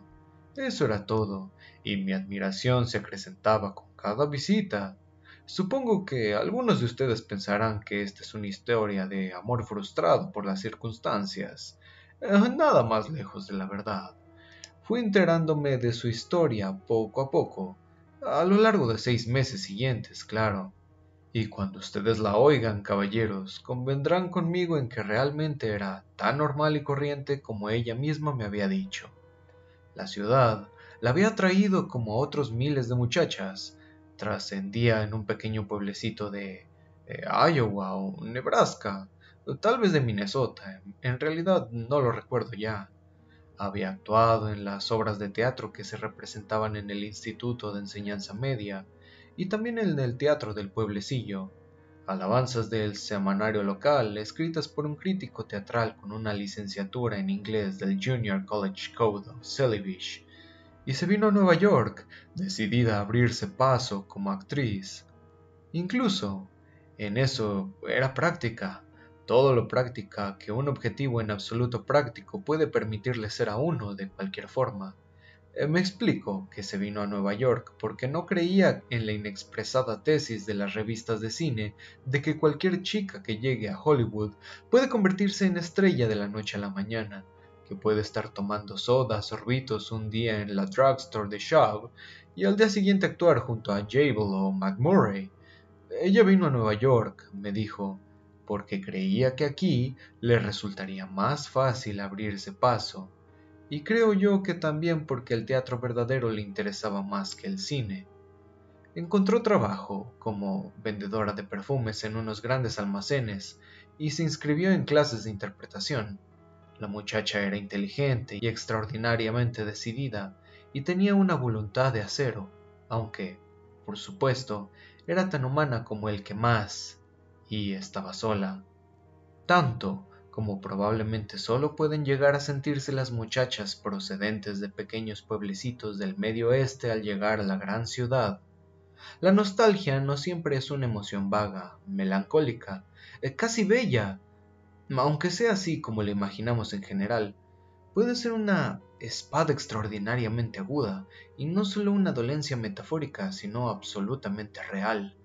Eso era todo, y mi admiración se acrecentaba con cada visita. Supongo que algunos de ustedes pensarán que esta es una historia de amor frustrado por las circunstancias. Eh, nada más lejos de la verdad. Fui enterándome de su historia poco a poco, a lo largo de seis meses siguientes, claro. Y cuando ustedes la oigan, caballeros, convendrán conmigo en que realmente era tan normal y corriente como ella misma me había dicho. La ciudad la había traído como otros miles de muchachas. Trascendía en un pequeño pueblecito de eh, Iowa o Nebraska, o tal vez de Minnesota, en realidad no lo recuerdo ya. Había actuado en las obras de teatro que se representaban en el Instituto de Enseñanza Media, y también el teatro del pueblecillo, alabanzas del semanario local escritas por un crítico teatral con una licenciatura en inglés del Junior College Code of Celebish, y se vino a Nueva York decidida a abrirse paso como actriz. Incluso, en eso era práctica, todo lo práctica que un objetivo en absoluto práctico puede permitirle ser a uno de cualquier forma. Eh, me explico que se vino a Nueva York porque no creía en la inexpresada tesis de las revistas de cine de que cualquier chica que llegue a Hollywood puede convertirse en estrella de la noche a la mañana, que puede estar tomando sodas sorbitos un día en la drugstore de Shaw y al día siguiente actuar junto a Jabel o McMurray. Ella vino a Nueva York, me dijo, porque creía que aquí le resultaría más fácil abrirse paso y creo yo que también porque el teatro verdadero le interesaba más que el cine. Encontró trabajo como vendedora de perfumes en unos grandes almacenes y se inscribió en clases de interpretación. La muchacha era inteligente y extraordinariamente decidida y tenía una voluntad de acero, aunque, por supuesto, era tan humana como el que más, y estaba sola. Tanto como probablemente solo pueden llegar a sentirse las muchachas procedentes de pequeños pueblecitos del medio oeste al llegar a la gran ciudad. La nostalgia no siempre es una emoción vaga, melancólica, eh, casi bella, aunque sea así como la imaginamos en general. Puede ser una espada extraordinariamente aguda, y no solo una dolencia metafórica, sino absolutamente real.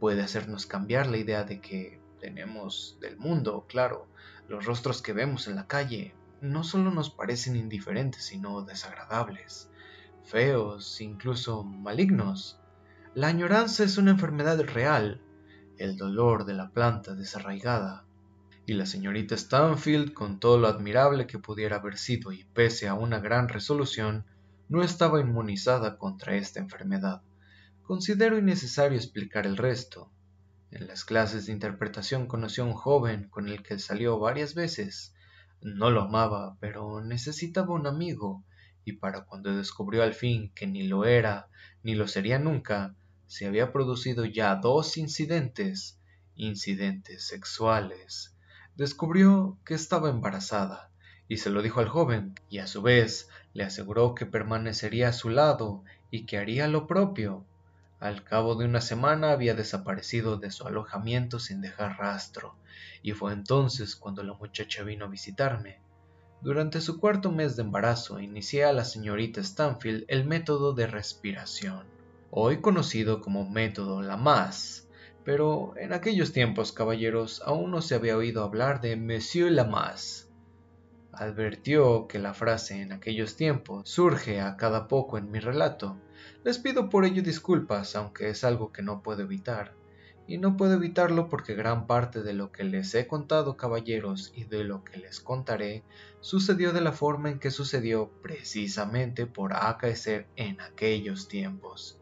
puede hacernos cambiar la idea de que tenemos del mundo, claro, los rostros que vemos en la calle no solo nos parecen indiferentes, sino desagradables, feos, incluso malignos. La añoranza es una enfermedad real, el dolor de la planta desarraigada. Y la señorita Stanfield, con todo lo admirable que pudiera haber sido y pese a una gran resolución, no estaba inmunizada contra esta enfermedad. Considero innecesario explicar el resto. En las clases de interpretación conoció a un joven con el que salió varias veces. No lo amaba, pero necesitaba un amigo, y para cuando descubrió al fin que ni lo era, ni lo sería nunca, se había producido ya dos incidentes, incidentes sexuales. Descubrió que estaba embarazada, y se lo dijo al joven, y a su vez le aseguró que permanecería a su lado y que haría lo propio. Al cabo de una semana había desaparecido de su alojamiento sin dejar rastro, y fue entonces cuando la muchacha vino a visitarme. Durante su cuarto mes de embarazo inicié a la señorita Stanfield el método de respiración, hoy conocido como método Lamas, pero en aquellos tiempos, caballeros, aún no se había oído hablar de Monsieur Lamas. Advirtió que la frase en aquellos tiempos surge a cada poco en mi relato, les pido por ello disculpas, aunque es algo que no puedo evitar. Y no puedo evitarlo porque gran parte de lo que les he contado, caballeros, y de lo que les contaré, sucedió de la forma en que sucedió precisamente por acaecer en aquellos tiempos.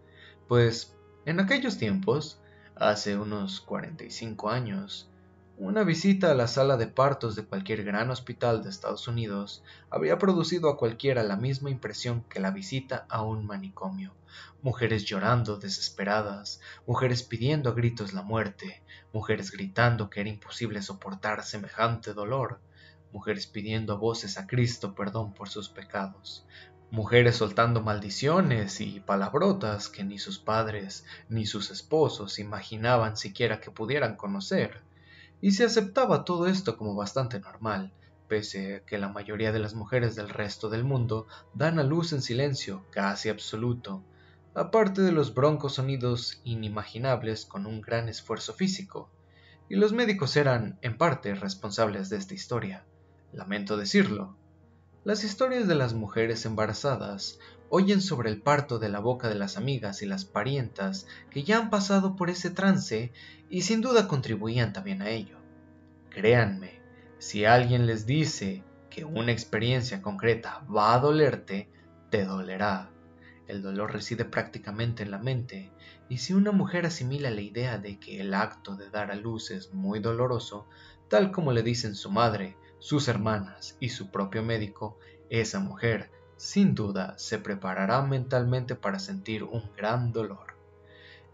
Pues, en aquellos tiempos, hace unos 45 años, una visita a la sala de partos de cualquier gran hospital de Estados Unidos habría producido a cualquiera la misma impresión que la visita a un manicomio. Mujeres llorando desesperadas, mujeres pidiendo a gritos la muerte, mujeres gritando que era imposible soportar semejante dolor, mujeres pidiendo a voces a Cristo perdón por sus pecados, mujeres soltando maldiciones y palabrotas que ni sus padres ni sus esposos imaginaban siquiera que pudieran conocer. Y se aceptaba todo esto como bastante normal, pese a que la mayoría de las mujeres del resto del mundo dan a luz en silencio casi absoluto, aparte de los broncos sonidos inimaginables con un gran esfuerzo físico. Y los médicos eran, en parte, responsables de esta historia. Lamento decirlo. Las historias de las mujeres embarazadas oyen sobre el parto de la boca de las amigas y las parientas que ya han pasado por ese trance y sin duda contribuían también a ello. Créanme, si alguien les dice que una experiencia concreta va a dolerte, te dolerá. El dolor reside prácticamente en la mente, y si una mujer asimila la idea de que el acto de dar a luz es muy doloroso, tal como le dicen su madre, sus hermanas y su propio médico, esa mujer sin duda se preparará mentalmente para sentir un gran dolor.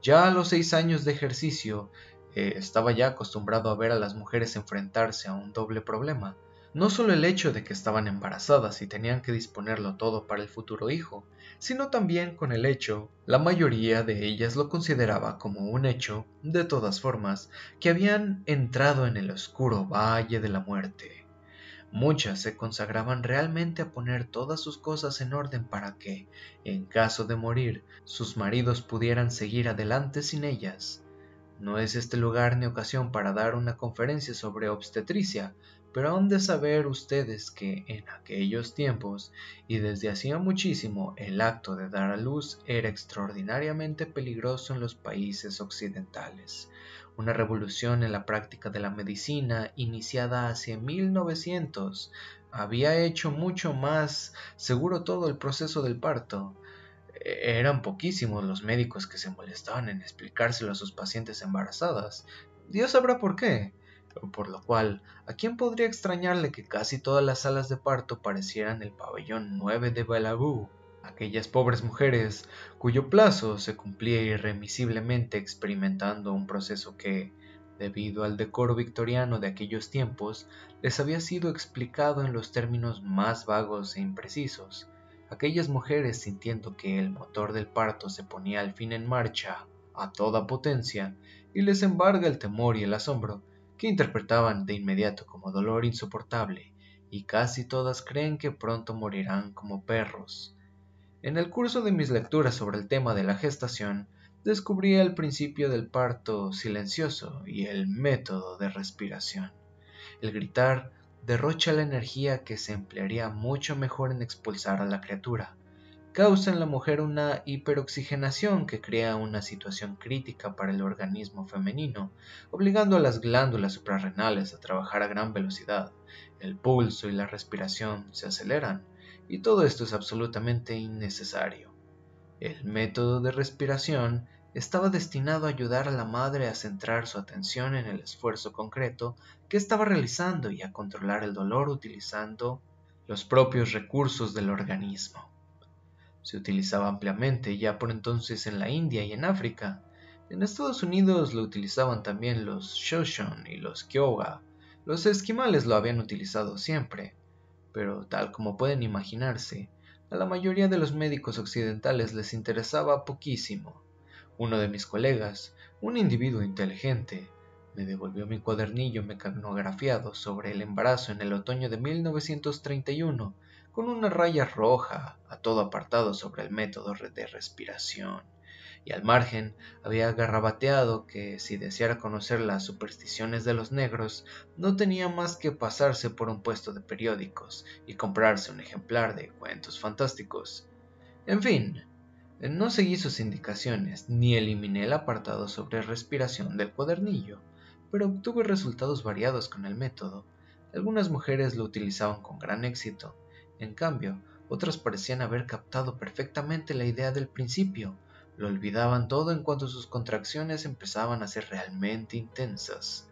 Ya a los seis años de ejercicio eh, estaba ya acostumbrado a ver a las mujeres enfrentarse a un doble problema. No solo el hecho de que estaban embarazadas y tenían que disponerlo todo para el futuro hijo, sino también con el hecho, la mayoría de ellas lo consideraba como un hecho, de todas formas, que habían entrado en el oscuro valle de la muerte. Muchas se consagraban realmente a poner todas sus cosas en orden para que, en caso de morir, sus maridos pudieran seguir adelante sin ellas. No es este lugar ni ocasión para dar una conferencia sobre obstetricia, pero han de saber ustedes que en aquellos tiempos, y desde hacía muchísimo, el acto de dar a luz era extraordinariamente peligroso en los países occidentales una revolución en la práctica de la medicina iniciada hacia 1900 había hecho mucho más seguro todo el proceso del parto. Eran poquísimos los médicos que se molestaban en explicárselo a sus pacientes embarazadas. Dios sabrá por qué. Por lo cual, ¿a quién podría extrañarle que casi todas las salas de parto parecieran el pabellón 9 de Bellevue? aquellas pobres mujeres cuyo plazo se cumplía irremisiblemente experimentando un proceso que, debido al decoro victoriano de aquellos tiempos, les había sido explicado en los términos más vagos e imprecisos, aquellas mujeres sintiendo que el motor del parto se ponía al fin en marcha a toda potencia y les embarga el temor y el asombro, interpretaban de inmediato como dolor insoportable, y casi todas creen que pronto morirán como perros, en el curso de mis lecturas sobre el tema de la gestación, descubría el principio del parto silencioso y el método de respiración. El gritar derrocha la energía que se emplearía mucho mejor en expulsar a la criatura. Causa en la mujer una hiperoxigenación que crea una situación crítica para el organismo femenino, obligando a las glándulas suprarrenales a trabajar a gran velocidad. El pulso y la respiración se aceleran, y todo esto es absolutamente innecesario. El método de respiración estaba destinado a ayudar a la madre a centrar su atención en el esfuerzo concreto que estaba realizando y a controlar el dolor utilizando los propios recursos del organismo. Se utilizaba ampliamente ya por entonces en la India y en África. En Estados Unidos lo utilizaban también los Shoshone y los Kiowa. Los esquimales lo habían utilizado siempre, pero tal como pueden imaginarse, a la mayoría de los médicos occidentales les interesaba poquísimo uno de mis colegas, un individuo inteligente, me devolvió mi cuadernillo mecanografiado sobre el embarazo en el otoño de 1931, con una raya roja a todo apartado sobre el método de respiración, y al margen había garrabateado que si deseara conocer las supersticiones de los negros, no tenía más que pasarse por un puesto de periódicos y comprarse un ejemplar de cuentos fantásticos. En fin, no seguí sus indicaciones ni eliminé el apartado sobre respiración del cuadernillo, pero obtuve resultados variados con el método. Algunas mujeres lo utilizaban con gran éxito, en cambio, otras parecían haber captado perfectamente la idea del principio, lo olvidaban todo en cuanto sus contracciones empezaban a ser realmente intensas.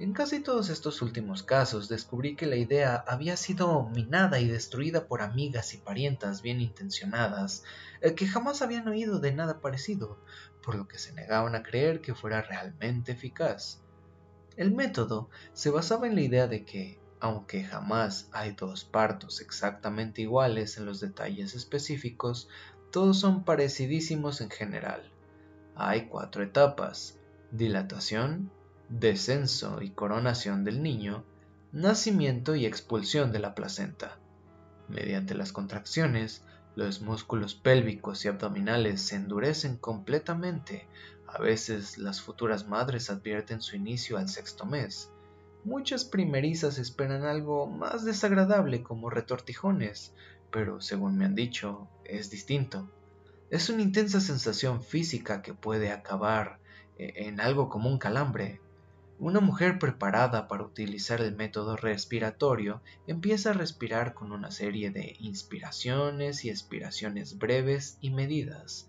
En casi todos estos últimos casos descubrí que la idea había sido minada y destruida por amigas y parientas bien intencionadas, eh, que jamás habían oído de nada parecido, por lo que se negaban a creer que fuera realmente eficaz. El método se basaba en la idea de que, aunque jamás hay dos partos exactamente iguales en los detalles específicos, todos son parecidísimos en general. Hay cuatro etapas, dilatación, descenso y coronación del niño, nacimiento y expulsión de la placenta. Mediante las contracciones, los músculos pélvicos y abdominales se endurecen completamente. A veces las futuras madres advierten su inicio al sexto mes. Muchas primerizas esperan algo más desagradable como retortijones, pero según me han dicho, es distinto. Es una intensa sensación física que puede acabar eh, en algo como un calambre, una mujer preparada para utilizar el método respiratorio empieza a respirar con una serie de inspiraciones y expiraciones breves y medidas.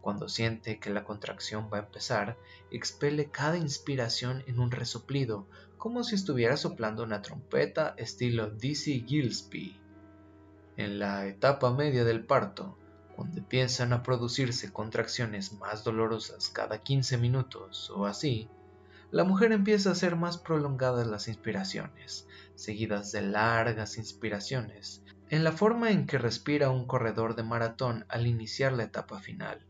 Cuando siente que la contracción va a empezar, expele cada inspiración en un resoplido, como si estuviera soplando una trompeta estilo Dizzy Gillespie. En la etapa media del parto, cuando empiezan a producirse contracciones más dolorosas cada 15 minutos o así, la mujer empieza a hacer más prolongadas las inspiraciones, seguidas de largas inspiraciones, en la forma en que respira un corredor de maratón al iniciar la etapa final.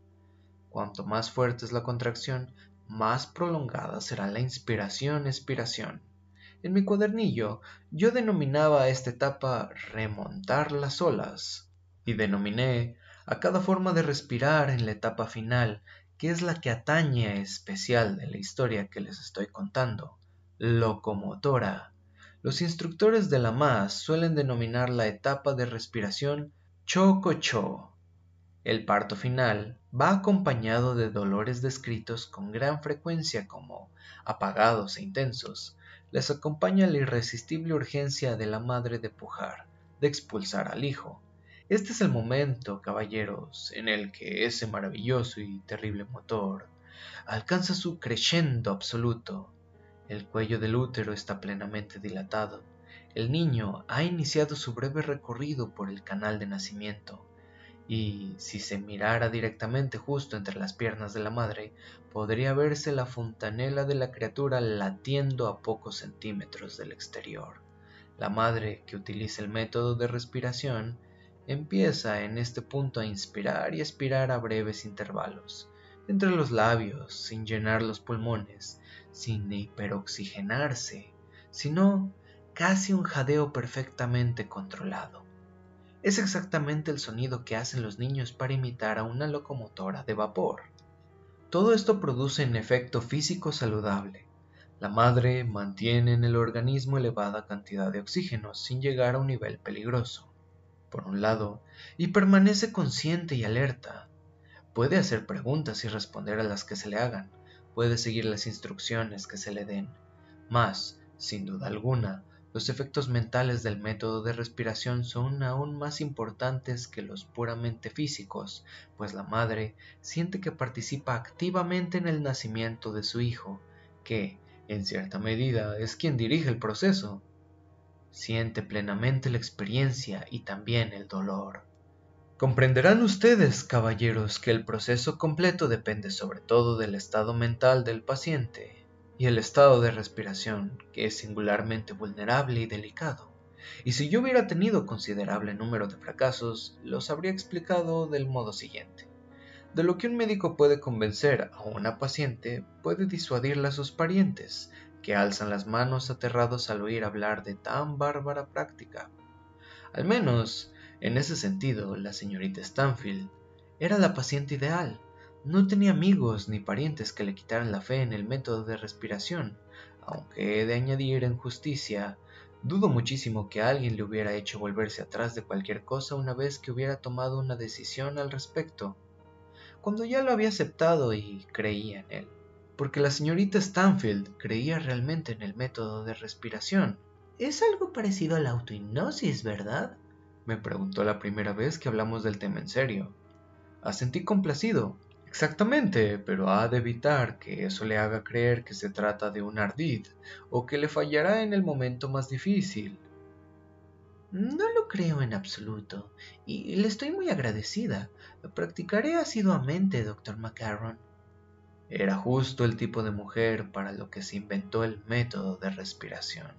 Cuanto más fuerte es la contracción, más prolongada será la inspiración-expiración. En mi cuadernillo yo denominaba a esta etapa remontar las olas y denominé a cada forma de respirar en la etapa final que es la que atañe especial de la historia que les estoy contando, locomotora. Los instructores de la MAS suelen denominar la etapa de respiración chococho. El parto final va acompañado de dolores descritos con gran frecuencia como apagados e intensos. Les acompaña la irresistible urgencia de la madre de pujar, de expulsar al hijo, este es el momento, caballeros, en el que ese maravilloso y terrible motor alcanza su crescendo absoluto. El cuello del útero está plenamente dilatado. El niño ha iniciado su breve recorrido por el canal de nacimiento, y si se mirara directamente justo entre las piernas de la madre, podría verse la fontanela de la criatura latiendo a pocos centímetros del exterior. La madre que utiliza el método de respiración Empieza en este punto a inspirar y expirar a breves intervalos, entre los labios, sin llenar los pulmones, sin hiperoxigenarse, sino casi un jadeo perfectamente controlado. Es exactamente el sonido que hacen los niños para imitar a una locomotora de vapor. Todo esto produce un efecto físico saludable. La madre mantiene en el organismo elevada cantidad de oxígeno sin llegar a un nivel peligroso, por un lado, y permanece consciente y alerta. Puede hacer preguntas y responder a las que se le hagan, puede seguir las instrucciones que se le den. Más, sin duda alguna, los efectos mentales del método de respiración son aún más importantes que los puramente físicos, pues la madre siente que participa activamente en el nacimiento de su hijo, que, en cierta medida, es quien dirige el proceso. Siente plenamente la experiencia y también el dolor. Comprenderán ustedes, caballeros, que el proceso completo depende sobre todo del estado mental del paciente y el estado de respiración, que es singularmente vulnerable y delicado. Y si yo hubiera tenido considerable número de fracasos, los habría explicado del modo siguiente. De lo que un médico puede convencer a una paciente, puede disuadirla a sus parientes, que alzan las manos aterrados al oír hablar de tan bárbara práctica. Al menos, en ese sentido, la señorita Stanfield era la paciente ideal, no tenía amigos ni parientes que le quitaran la fe en el método de respiración, aunque he de añadir en justicia, dudo muchísimo que alguien le hubiera hecho volverse atrás de cualquier cosa una vez que hubiera tomado una decisión al respecto, cuando ya lo había aceptado y creía en él, porque la señorita Stanfield creía realmente en el método de respiración. Es algo parecido a la autohipnosis, ¿verdad? me preguntó la primera vez que hablamos del tema en serio. Asentí complacido, Exactamente, pero ha de evitar que eso le haga creer que se trata de un ardid o que le fallará en el momento más difícil. No lo creo en absoluto, y le estoy muy agradecida. Practicaré asiduamente, doctor Macaron. Era justo el tipo de mujer para lo que se inventó el método de respiración,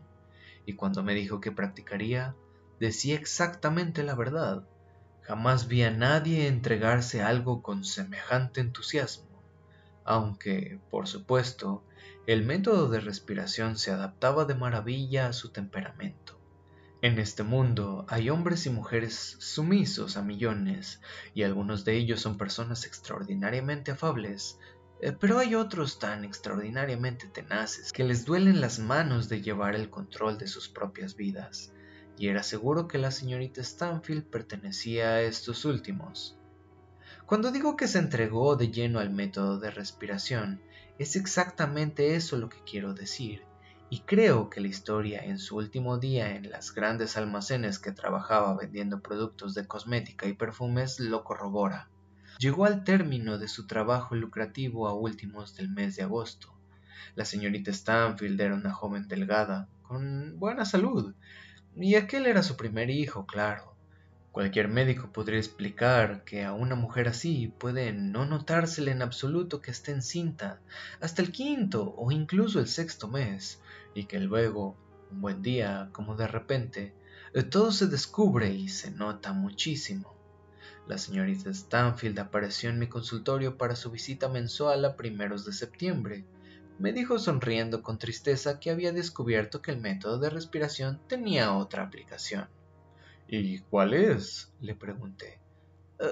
y cuando me dijo que practicaría, decía exactamente la verdad. Jamás vi a nadie entregarse a algo con semejante entusiasmo, aunque, por supuesto, el método de respiración se adaptaba de maravilla a su temperamento. En este mundo hay hombres y mujeres sumisos a millones, y algunos de ellos son personas extraordinariamente afables, eh, pero hay otros tan extraordinariamente tenaces que les duelen las manos de llevar el control de sus propias vidas y era seguro que la señorita Stanfield pertenecía a estos últimos. Cuando digo que se entregó de lleno al método de respiración, es exactamente eso lo que quiero decir, y creo que la historia en su último día en las grandes almacenes que trabajaba vendiendo productos de cosmética y perfumes lo corrobora. Llegó al término de su trabajo lucrativo a últimos del mes de agosto. La señorita Stanfield era una joven delgada, con buena salud, y aquel era su primer hijo, claro. Cualquier médico podría explicar que a una mujer así puede no notársele en absoluto que esté encinta hasta el quinto o incluso el sexto mes, y que luego, un buen día, como de repente, todo se descubre y se nota muchísimo. La señorita Stanfield apareció en mi consultorio para su visita mensual a primeros de septiembre, me dijo sonriendo con tristeza que había descubierto que el método de respiración tenía otra aplicación. ¿Y cuál es? le pregunté. Eh,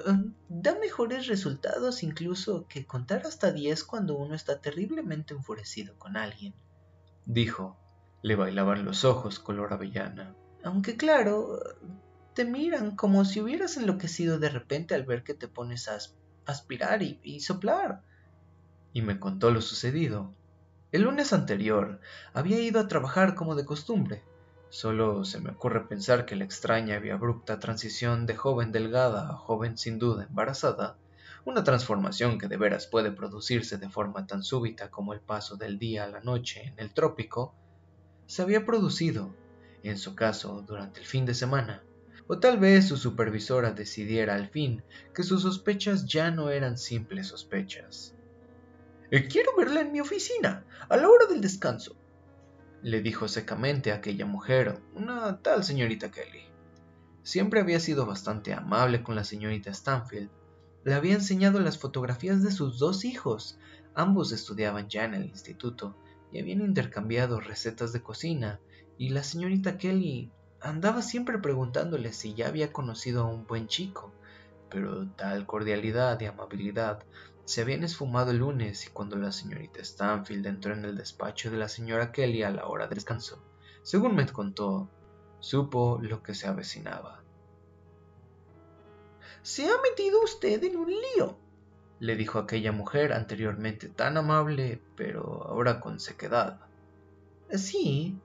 da mejores resultados incluso que contar hasta diez cuando uno está terriblemente enfurecido con alguien, dijo. Le bailaban los ojos color avellana. Aunque claro, te miran como si hubieras enloquecido de repente al ver que te pones a aspirar y soplar. Y me contó lo sucedido. El lunes anterior había ido a trabajar como de costumbre. Solo se me ocurre pensar que la extraña y abrupta transición de joven delgada a joven sin duda embarazada, una transformación que de veras puede producirse de forma tan súbita como el paso del día a la noche en el trópico, se había producido, en su caso, durante el fin de semana, o tal vez su supervisora decidiera al fin que sus sospechas ya no eran simples sospechas. Eh, quiero verla en mi oficina, a la hora del descanso, le dijo secamente a aquella mujer, una tal señorita Kelly. Siempre había sido bastante amable con la señorita Stanfield. Le había enseñado las fotografías de sus dos hijos. Ambos estudiaban ya en el instituto y habían intercambiado recetas de cocina, y la señorita Kelly andaba siempre preguntándole si ya había conocido a un buen chico, pero tal cordialidad y amabilidad se habían esfumado el lunes y cuando la señorita Stanfield entró en el despacho de la señora Kelly a la hora de descanso, según me contó, supo lo que se avecinaba. Se ha metido usted en un lío, le dijo aquella mujer anteriormente tan amable, pero ahora con sequedad. Sí,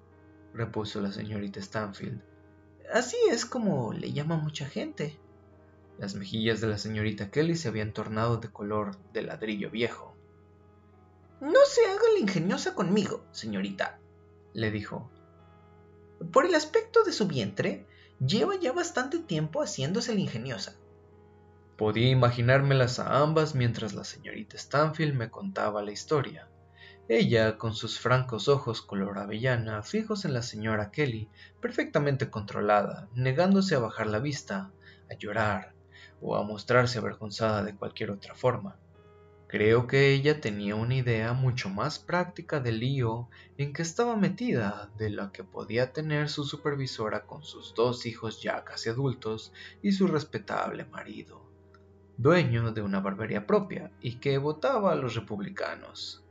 repuso la señorita Stanfield. Así es como le llama mucha gente. Las mejillas de la señorita Kelly se habían tornado de color de ladrillo viejo. No se haga la ingeniosa conmigo, señorita, le dijo. Por el aspecto de su vientre, lleva ya bastante tiempo haciéndose la ingeniosa. Podía imaginármelas a ambas mientras la señorita Stanfield me contaba la historia. Ella, con sus francos ojos color avellana fijos en la señora Kelly, perfectamente controlada, negándose a bajar la vista, a llorar, o a mostrarse avergonzada de cualquier otra forma. Creo que ella tenía una idea mucho más práctica del lío en que estaba metida de la que podía tener su supervisora con sus dos hijos ya casi adultos y su respetable marido, dueño de una barbería propia y que votaba a los republicanos.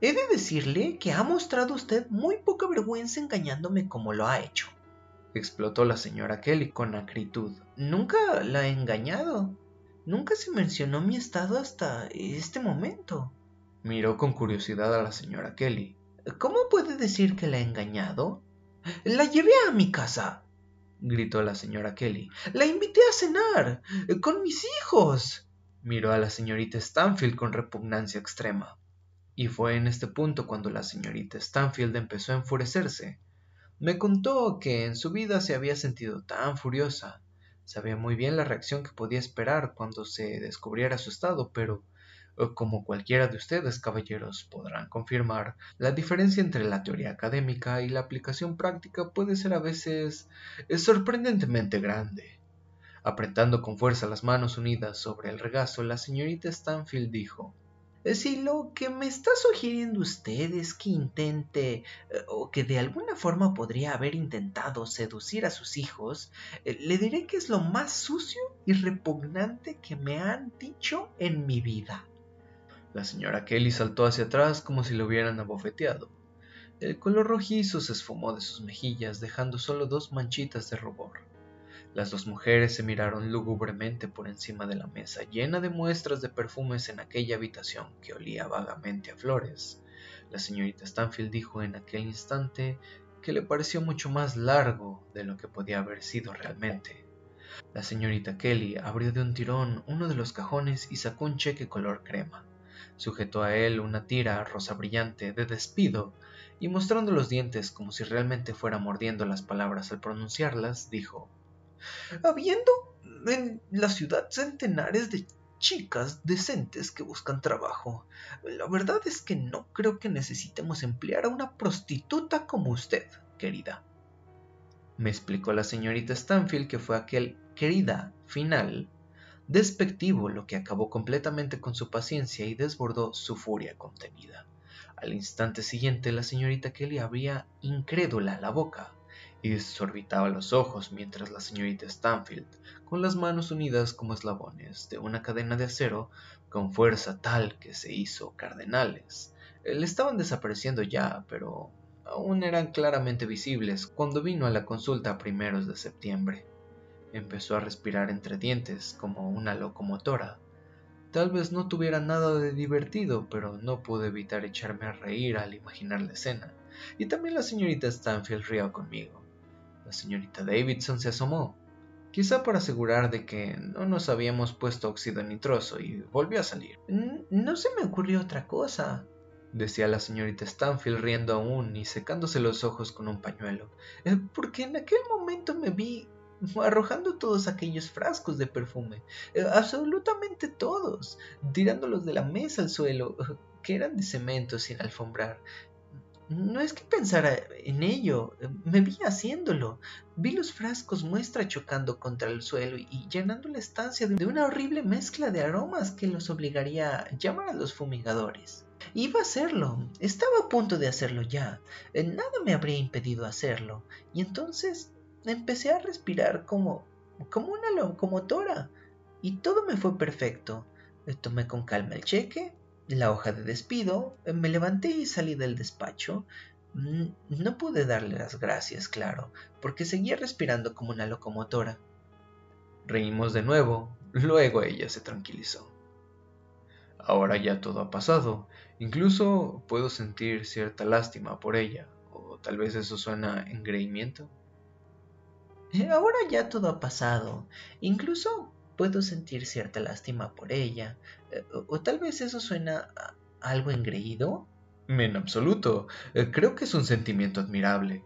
He de decirle que ha mostrado usted muy poca vergüenza engañándome como lo ha hecho explotó la señora Kelly con acritud. Nunca la he engañado. Nunca se mencionó mi estado hasta este momento. Miró con curiosidad a la señora Kelly. ¿Cómo puede decir que la he engañado? La llevé a mi casa, gritó la señora Kelly. La invité a cenar, con mis hijos. Miró a la señorita Stanfield con repugnancia extrema. Y fue en este punto cuando la señorita Stanfield empezó a enfurecerse. Me contó que en su vida se había sentido tan furiosa. Sabía muy bien la reacción que podía esperar cuando se descubriera su estado, pero eh, como cualquiera de ustedes, caballeros, podrán confirmar, la diferencia entre la teoría académica y la aplicación práctica puede ser a veces eh, sorprendentemente grande. Apretando con fuerza las manos unidas sobre el regazo, la señorita Stanfield dijo si lo que me está sugiriendo usted es que intente eh, o que de alguna forma podría haber intentado seducir a sus hijos, eh, le diré que es lo más sucio y repugnante que me han dicho en mi vida. La señora Kelly saltó hacia atrás como si lo hubieran abofeteado. El color rojizo se esfumó de sus mejillas, dejando solo dos manchitas de rubor. Las dos mujeres se miraron lúgubremente por encima de la mesa llena de muestras de perfumes en aquella habitación que olía vagamente a flores. La señorita Stanfield dijo en aquel instante que le pareció mucho más largo de lo que podía haber sido realmente. La señorita Kelly abrió de un tirón uno de los cajones y sacó un cheque color crema. Sujetó a él una tira rosa brillante de despido y mostrando los dientes como si realmente fuera mordiendo las palabras al pronunciarlas, dijo habiendo en la ciudad centenares de chicas decentes que buscan trabajo. La verdad es que no creo que necesitemos emplear a una prostituta como usted, querida. Me explicó la señorita Stanfield que fue aquel querida final despectivo lo que acabó completamente con su paciencia y desbordó su furia contenida. Al instante siguiente la señorita Kelly abría incrédula la boca y desorbitaba los ojos mientras la señorita Stanfield, con las manos unidas como eslabones de una cadena de acero, con fuerza tal que se hizo cardenales, le estaban desapareciendo ya, pero aún eran claramente visibles cuando vino a la consulta primeros de septiembre. Empezó a respirar entre dientes como una locomotora. Tal vez no tuviera nada de divertido, pero no pude evitar echarme a reír al imaginar la escena. Y también la señorita Stanfield rió conmigo. La señorita Davidson se asomó, quizá para asegurar de que no nos habíamos puesto óxido nitroso y volvió a salir. No se me ocurrió otra cosa, decía la señorita Stanfield riendo aún y secándose los ojos con un pañuelo, eh, porque en aquel momento me vi arrojando todos aquellos frascos de perfume, eh, absolutamente todos, tirándolos de la mesa al suelo, que eran de cemento sin alfombrar, no es que pensara en ello, me vi haciéndolo. Vi los frascos muestra chocando contra el suelo y llenando la estancia de una horrible mezcla de aromas que los obligaría a llamar a los fumigadores. Iba a hacerlo, estaba a punto de hacerlo ya, nada me habría impedido hacerlo, y entonces empecé a respirar como, como una locomotora, y todo me fue perfecto. Tomé con calma el cheque, la hoja de despido, me levanté y salí del despacho. Mm, no pude darle las gracias, claro, porque seguía respirando como una locomotora. Reímos de nuevo, luego ella se tranquilizó. Ahora ya todo ha pasado, incluso puedo sentir cierta lástima por ella, o tal vez eso suena engreimiento. Eh, ahora ya todo ha pasado, incluso puedo sentir cierta lástima por ella, eh, o, tal vez eso suena algo engreído. En absoluto, eh, creo que es un sentimiento admirable.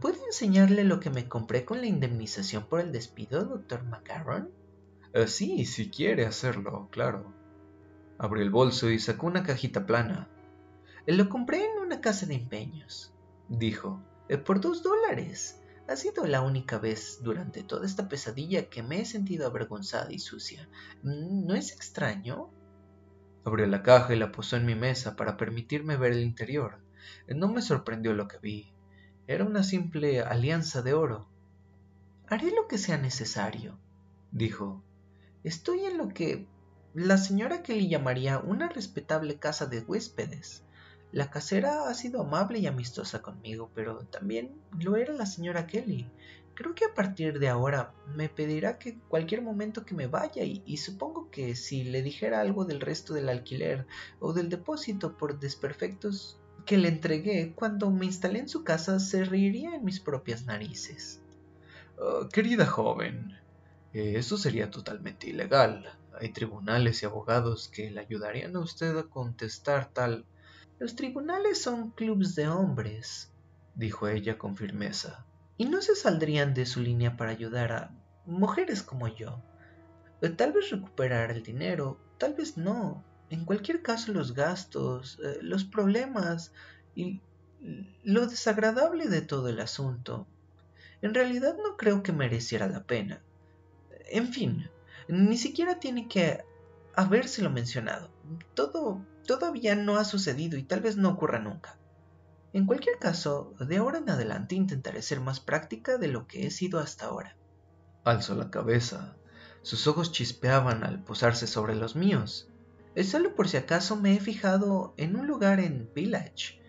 ¿Puedo enseñarle lo que me compré con la indemnización por el despido, doctor Macaron? Eh, sí, si quiere hacerlo, claro. Abrió el bolso y sacó una cajita plana. Lo compré en una casa de empeños, dijo, por dos dólares. Ha sido la única vez durante toda esta pesadilla que me he sentido avergonzada y sucia. ¿No es extraño? Abrió la caja y la posó en mi mesa para permitirme ver el interior. No me sorprendió lo que vi. Era una simple alianza de oro. Haré lo que sea necesario, dijo. Estoy en lo que la señora Kelly llamaría una respetable casa de huéspedes. La casera ha sido amable y amistosa conmigo, pero también lo era la señora Kelly. Creo que a partir de ahora me pedirá que cualquier momento que me vaya y, supongo que si le dijera algo del resto del alquiler o del depósito por desperfectos que le entregué cuando me instalé en su casa se reiría en mis propias narices. Oh, querida joven, eh, eso sería totalmente ilegal. Hay tribunales y abogados que le ayudarían a usted a contestar tal los tribunales son clubs de hombres, dijo ella con firmeza, y no se saldrían de su línea para ayudar a mujeres como yo. Tal vez recuperar el dinero, tal vez no. En cualquier caso los gastos, eh, los problemas y lo desagradable de todo el asunto. En realidad no creo que mereciera la pena. En fin, ni siquiera tiene que habérselo mencionado. Todo todavía no ha sucedido y tal vez no ocurra nunca. En cualquier caso, de ahora en adelante intentaré ser más práctica de lo que he sido hasta ahora. Alzó la cabeza. Sus ojos chispeaban al posarse sobre los míos. Solo por si acaso me he fijado en un lugar en Village.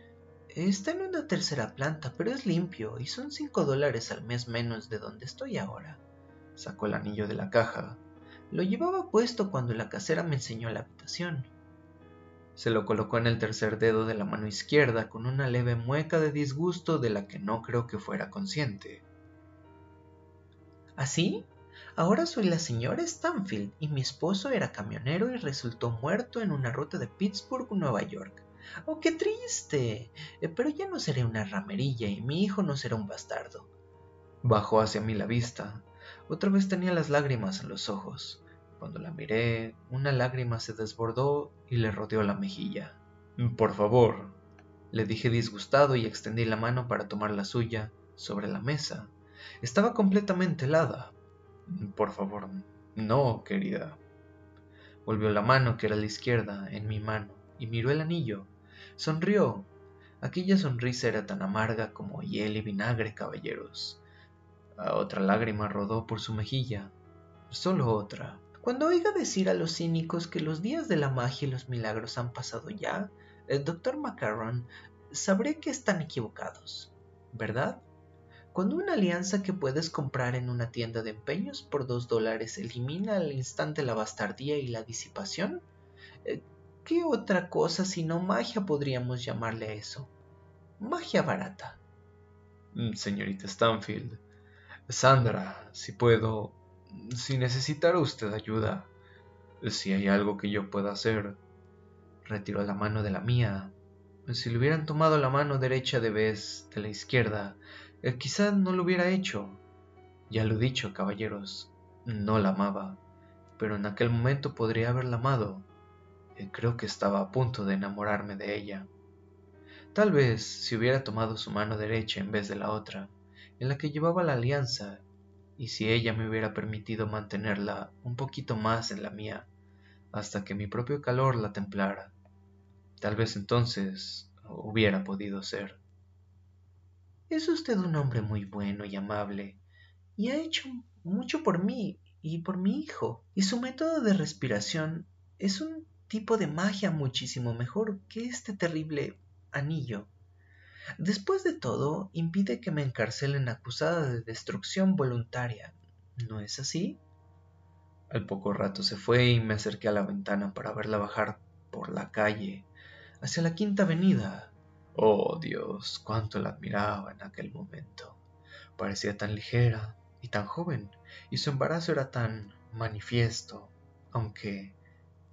Está en una tercera planta, pero es limpio y son cinco dólares al mes menos de donde estoy ahora. Sacó el anillo de la caja. Lo llevaba puesto cuando la casera me enseñó la habitación. Se lo colocó en el tercer dedo de la mano izquierda con una leve mueca de disgusto de la que no creo que fuera consciente. ¿Así? Ahora soy la señora Stanfield y mi esposo era camionero y resultó muerto en una ruta de Pittsburgh, Nueva York. ¡Oh, qué triste! Eh, pero ya no seré una ramerilla y mi hijo no será un bastardo. Bajó hacia mí la vista. Otra vez tenía las lágrimas en los ojos. Cuando la miré, una lágrima se desbordó y le rodeó la mejilla. Por favor, le dije disgustado y extendí la mano para tomar la suya sobre la mesa. Estaba completamente helada. Por favor, no, querida. Volvió la mano, que era la izquierda, en mi mano, y miró el anillo. Sonrió. Aquella sonrisa era tan amarga como hiel y vinagre, caballeros. Otra lágrima rodó por su mejilla. Solo otra. Cuando oiga decir a los cínicos que los días de la magia y los milagros han pasado ya, el doctor Macaron, sabré que están equivocados, ¿verdad? Cuando una alianza que puedes comprar en una tienda de empeños por dos dólares elimina al instante la bastardía y la disipación, eh, ¿qué otra cosa sino magia podríamos llamarle a eso? Magia barata. Mm, señorita Stanfield, Sandra, si puedo, si necesitara usted ayuda, si hay algo que yo pueda hacer, retiró la mano de la mía. Si le hubieran tomado la mano derecha de vez de la izquierda, eh, quizá no lo hubiera hecho. Ya lo he dicho, caballeros, no la amaba, pero en aquel momento podría haberla amado. Eh, creo que estaba a punto de enamorarme de ella. Tal vez si hubiera tomado su mano derecha en vez de la otra, en la que llevaba la alianza y si ella me hubiera permitido mantenerla un poquito más en la mía, hasta que mi propio calor la templara, tal vez entonces hubiera podido ser. Es usted un hombre muy bueno y amable, y ha hecho mucho por mí, y por mi hijo. Y su método de respiración es un tipo de magia muchísimo mejor que este terrible anillo. Después de todo, impide que me encarcelen acusada de destrucción voluntaria. ¿No es así? Al poco rato se fue y me acerqué a la ventana para verla bajar por la calle hacia la quinta avenida. Oh Dios, cuánto la admiraba en aquel momento. Parecía tan ligera y tan joven, y su embarazo era tan manifiesto, aunque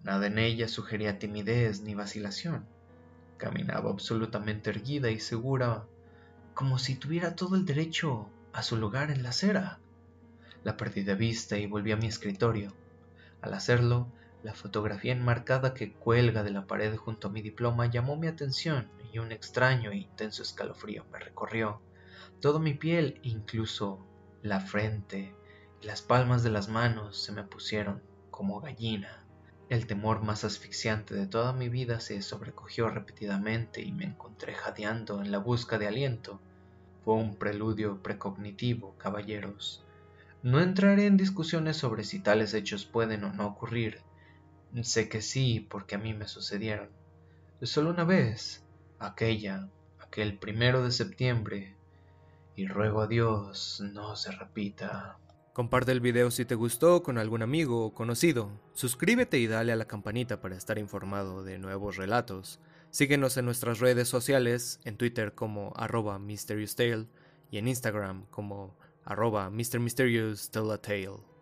nada en ella sugería timidez ni vacilación. Caminaba absolutamente erguida y segura, como si tuviera todo el derecho a su lugar en la acera. La perdí de vista y volví a mi escritorio. Al hacerlo, la fotografía enmarcada que cuelga de la pared junto a mi diploma llamó mi atención y un extraño e intenso escalofrío me recorrió. Toda mi piel, incluso la frente y las palmas de las manos se me pusieron como gallina. El temor más asfixiante de toda mi vida se sobrecogió repetidamente y me encontré jadeando en la busca de aliento. Fue un preludio precognitivo, caballeros. No entraré en discusiones sobre si tales hechos pueden o no ocurrir. Sé que sí, porque a mí me sucedieron. Solo una vez, aquella, aquel primero de septiembre, y ruego a Dios no se repita. Comparte el video si te gustó con algún amigo o conocido. Suscríbete y dale a la campanita para estar informado de nuevos relatos. Síguenos en nuestras redes sociales, en Twitter como arroba y en Instagram como arroba Tale.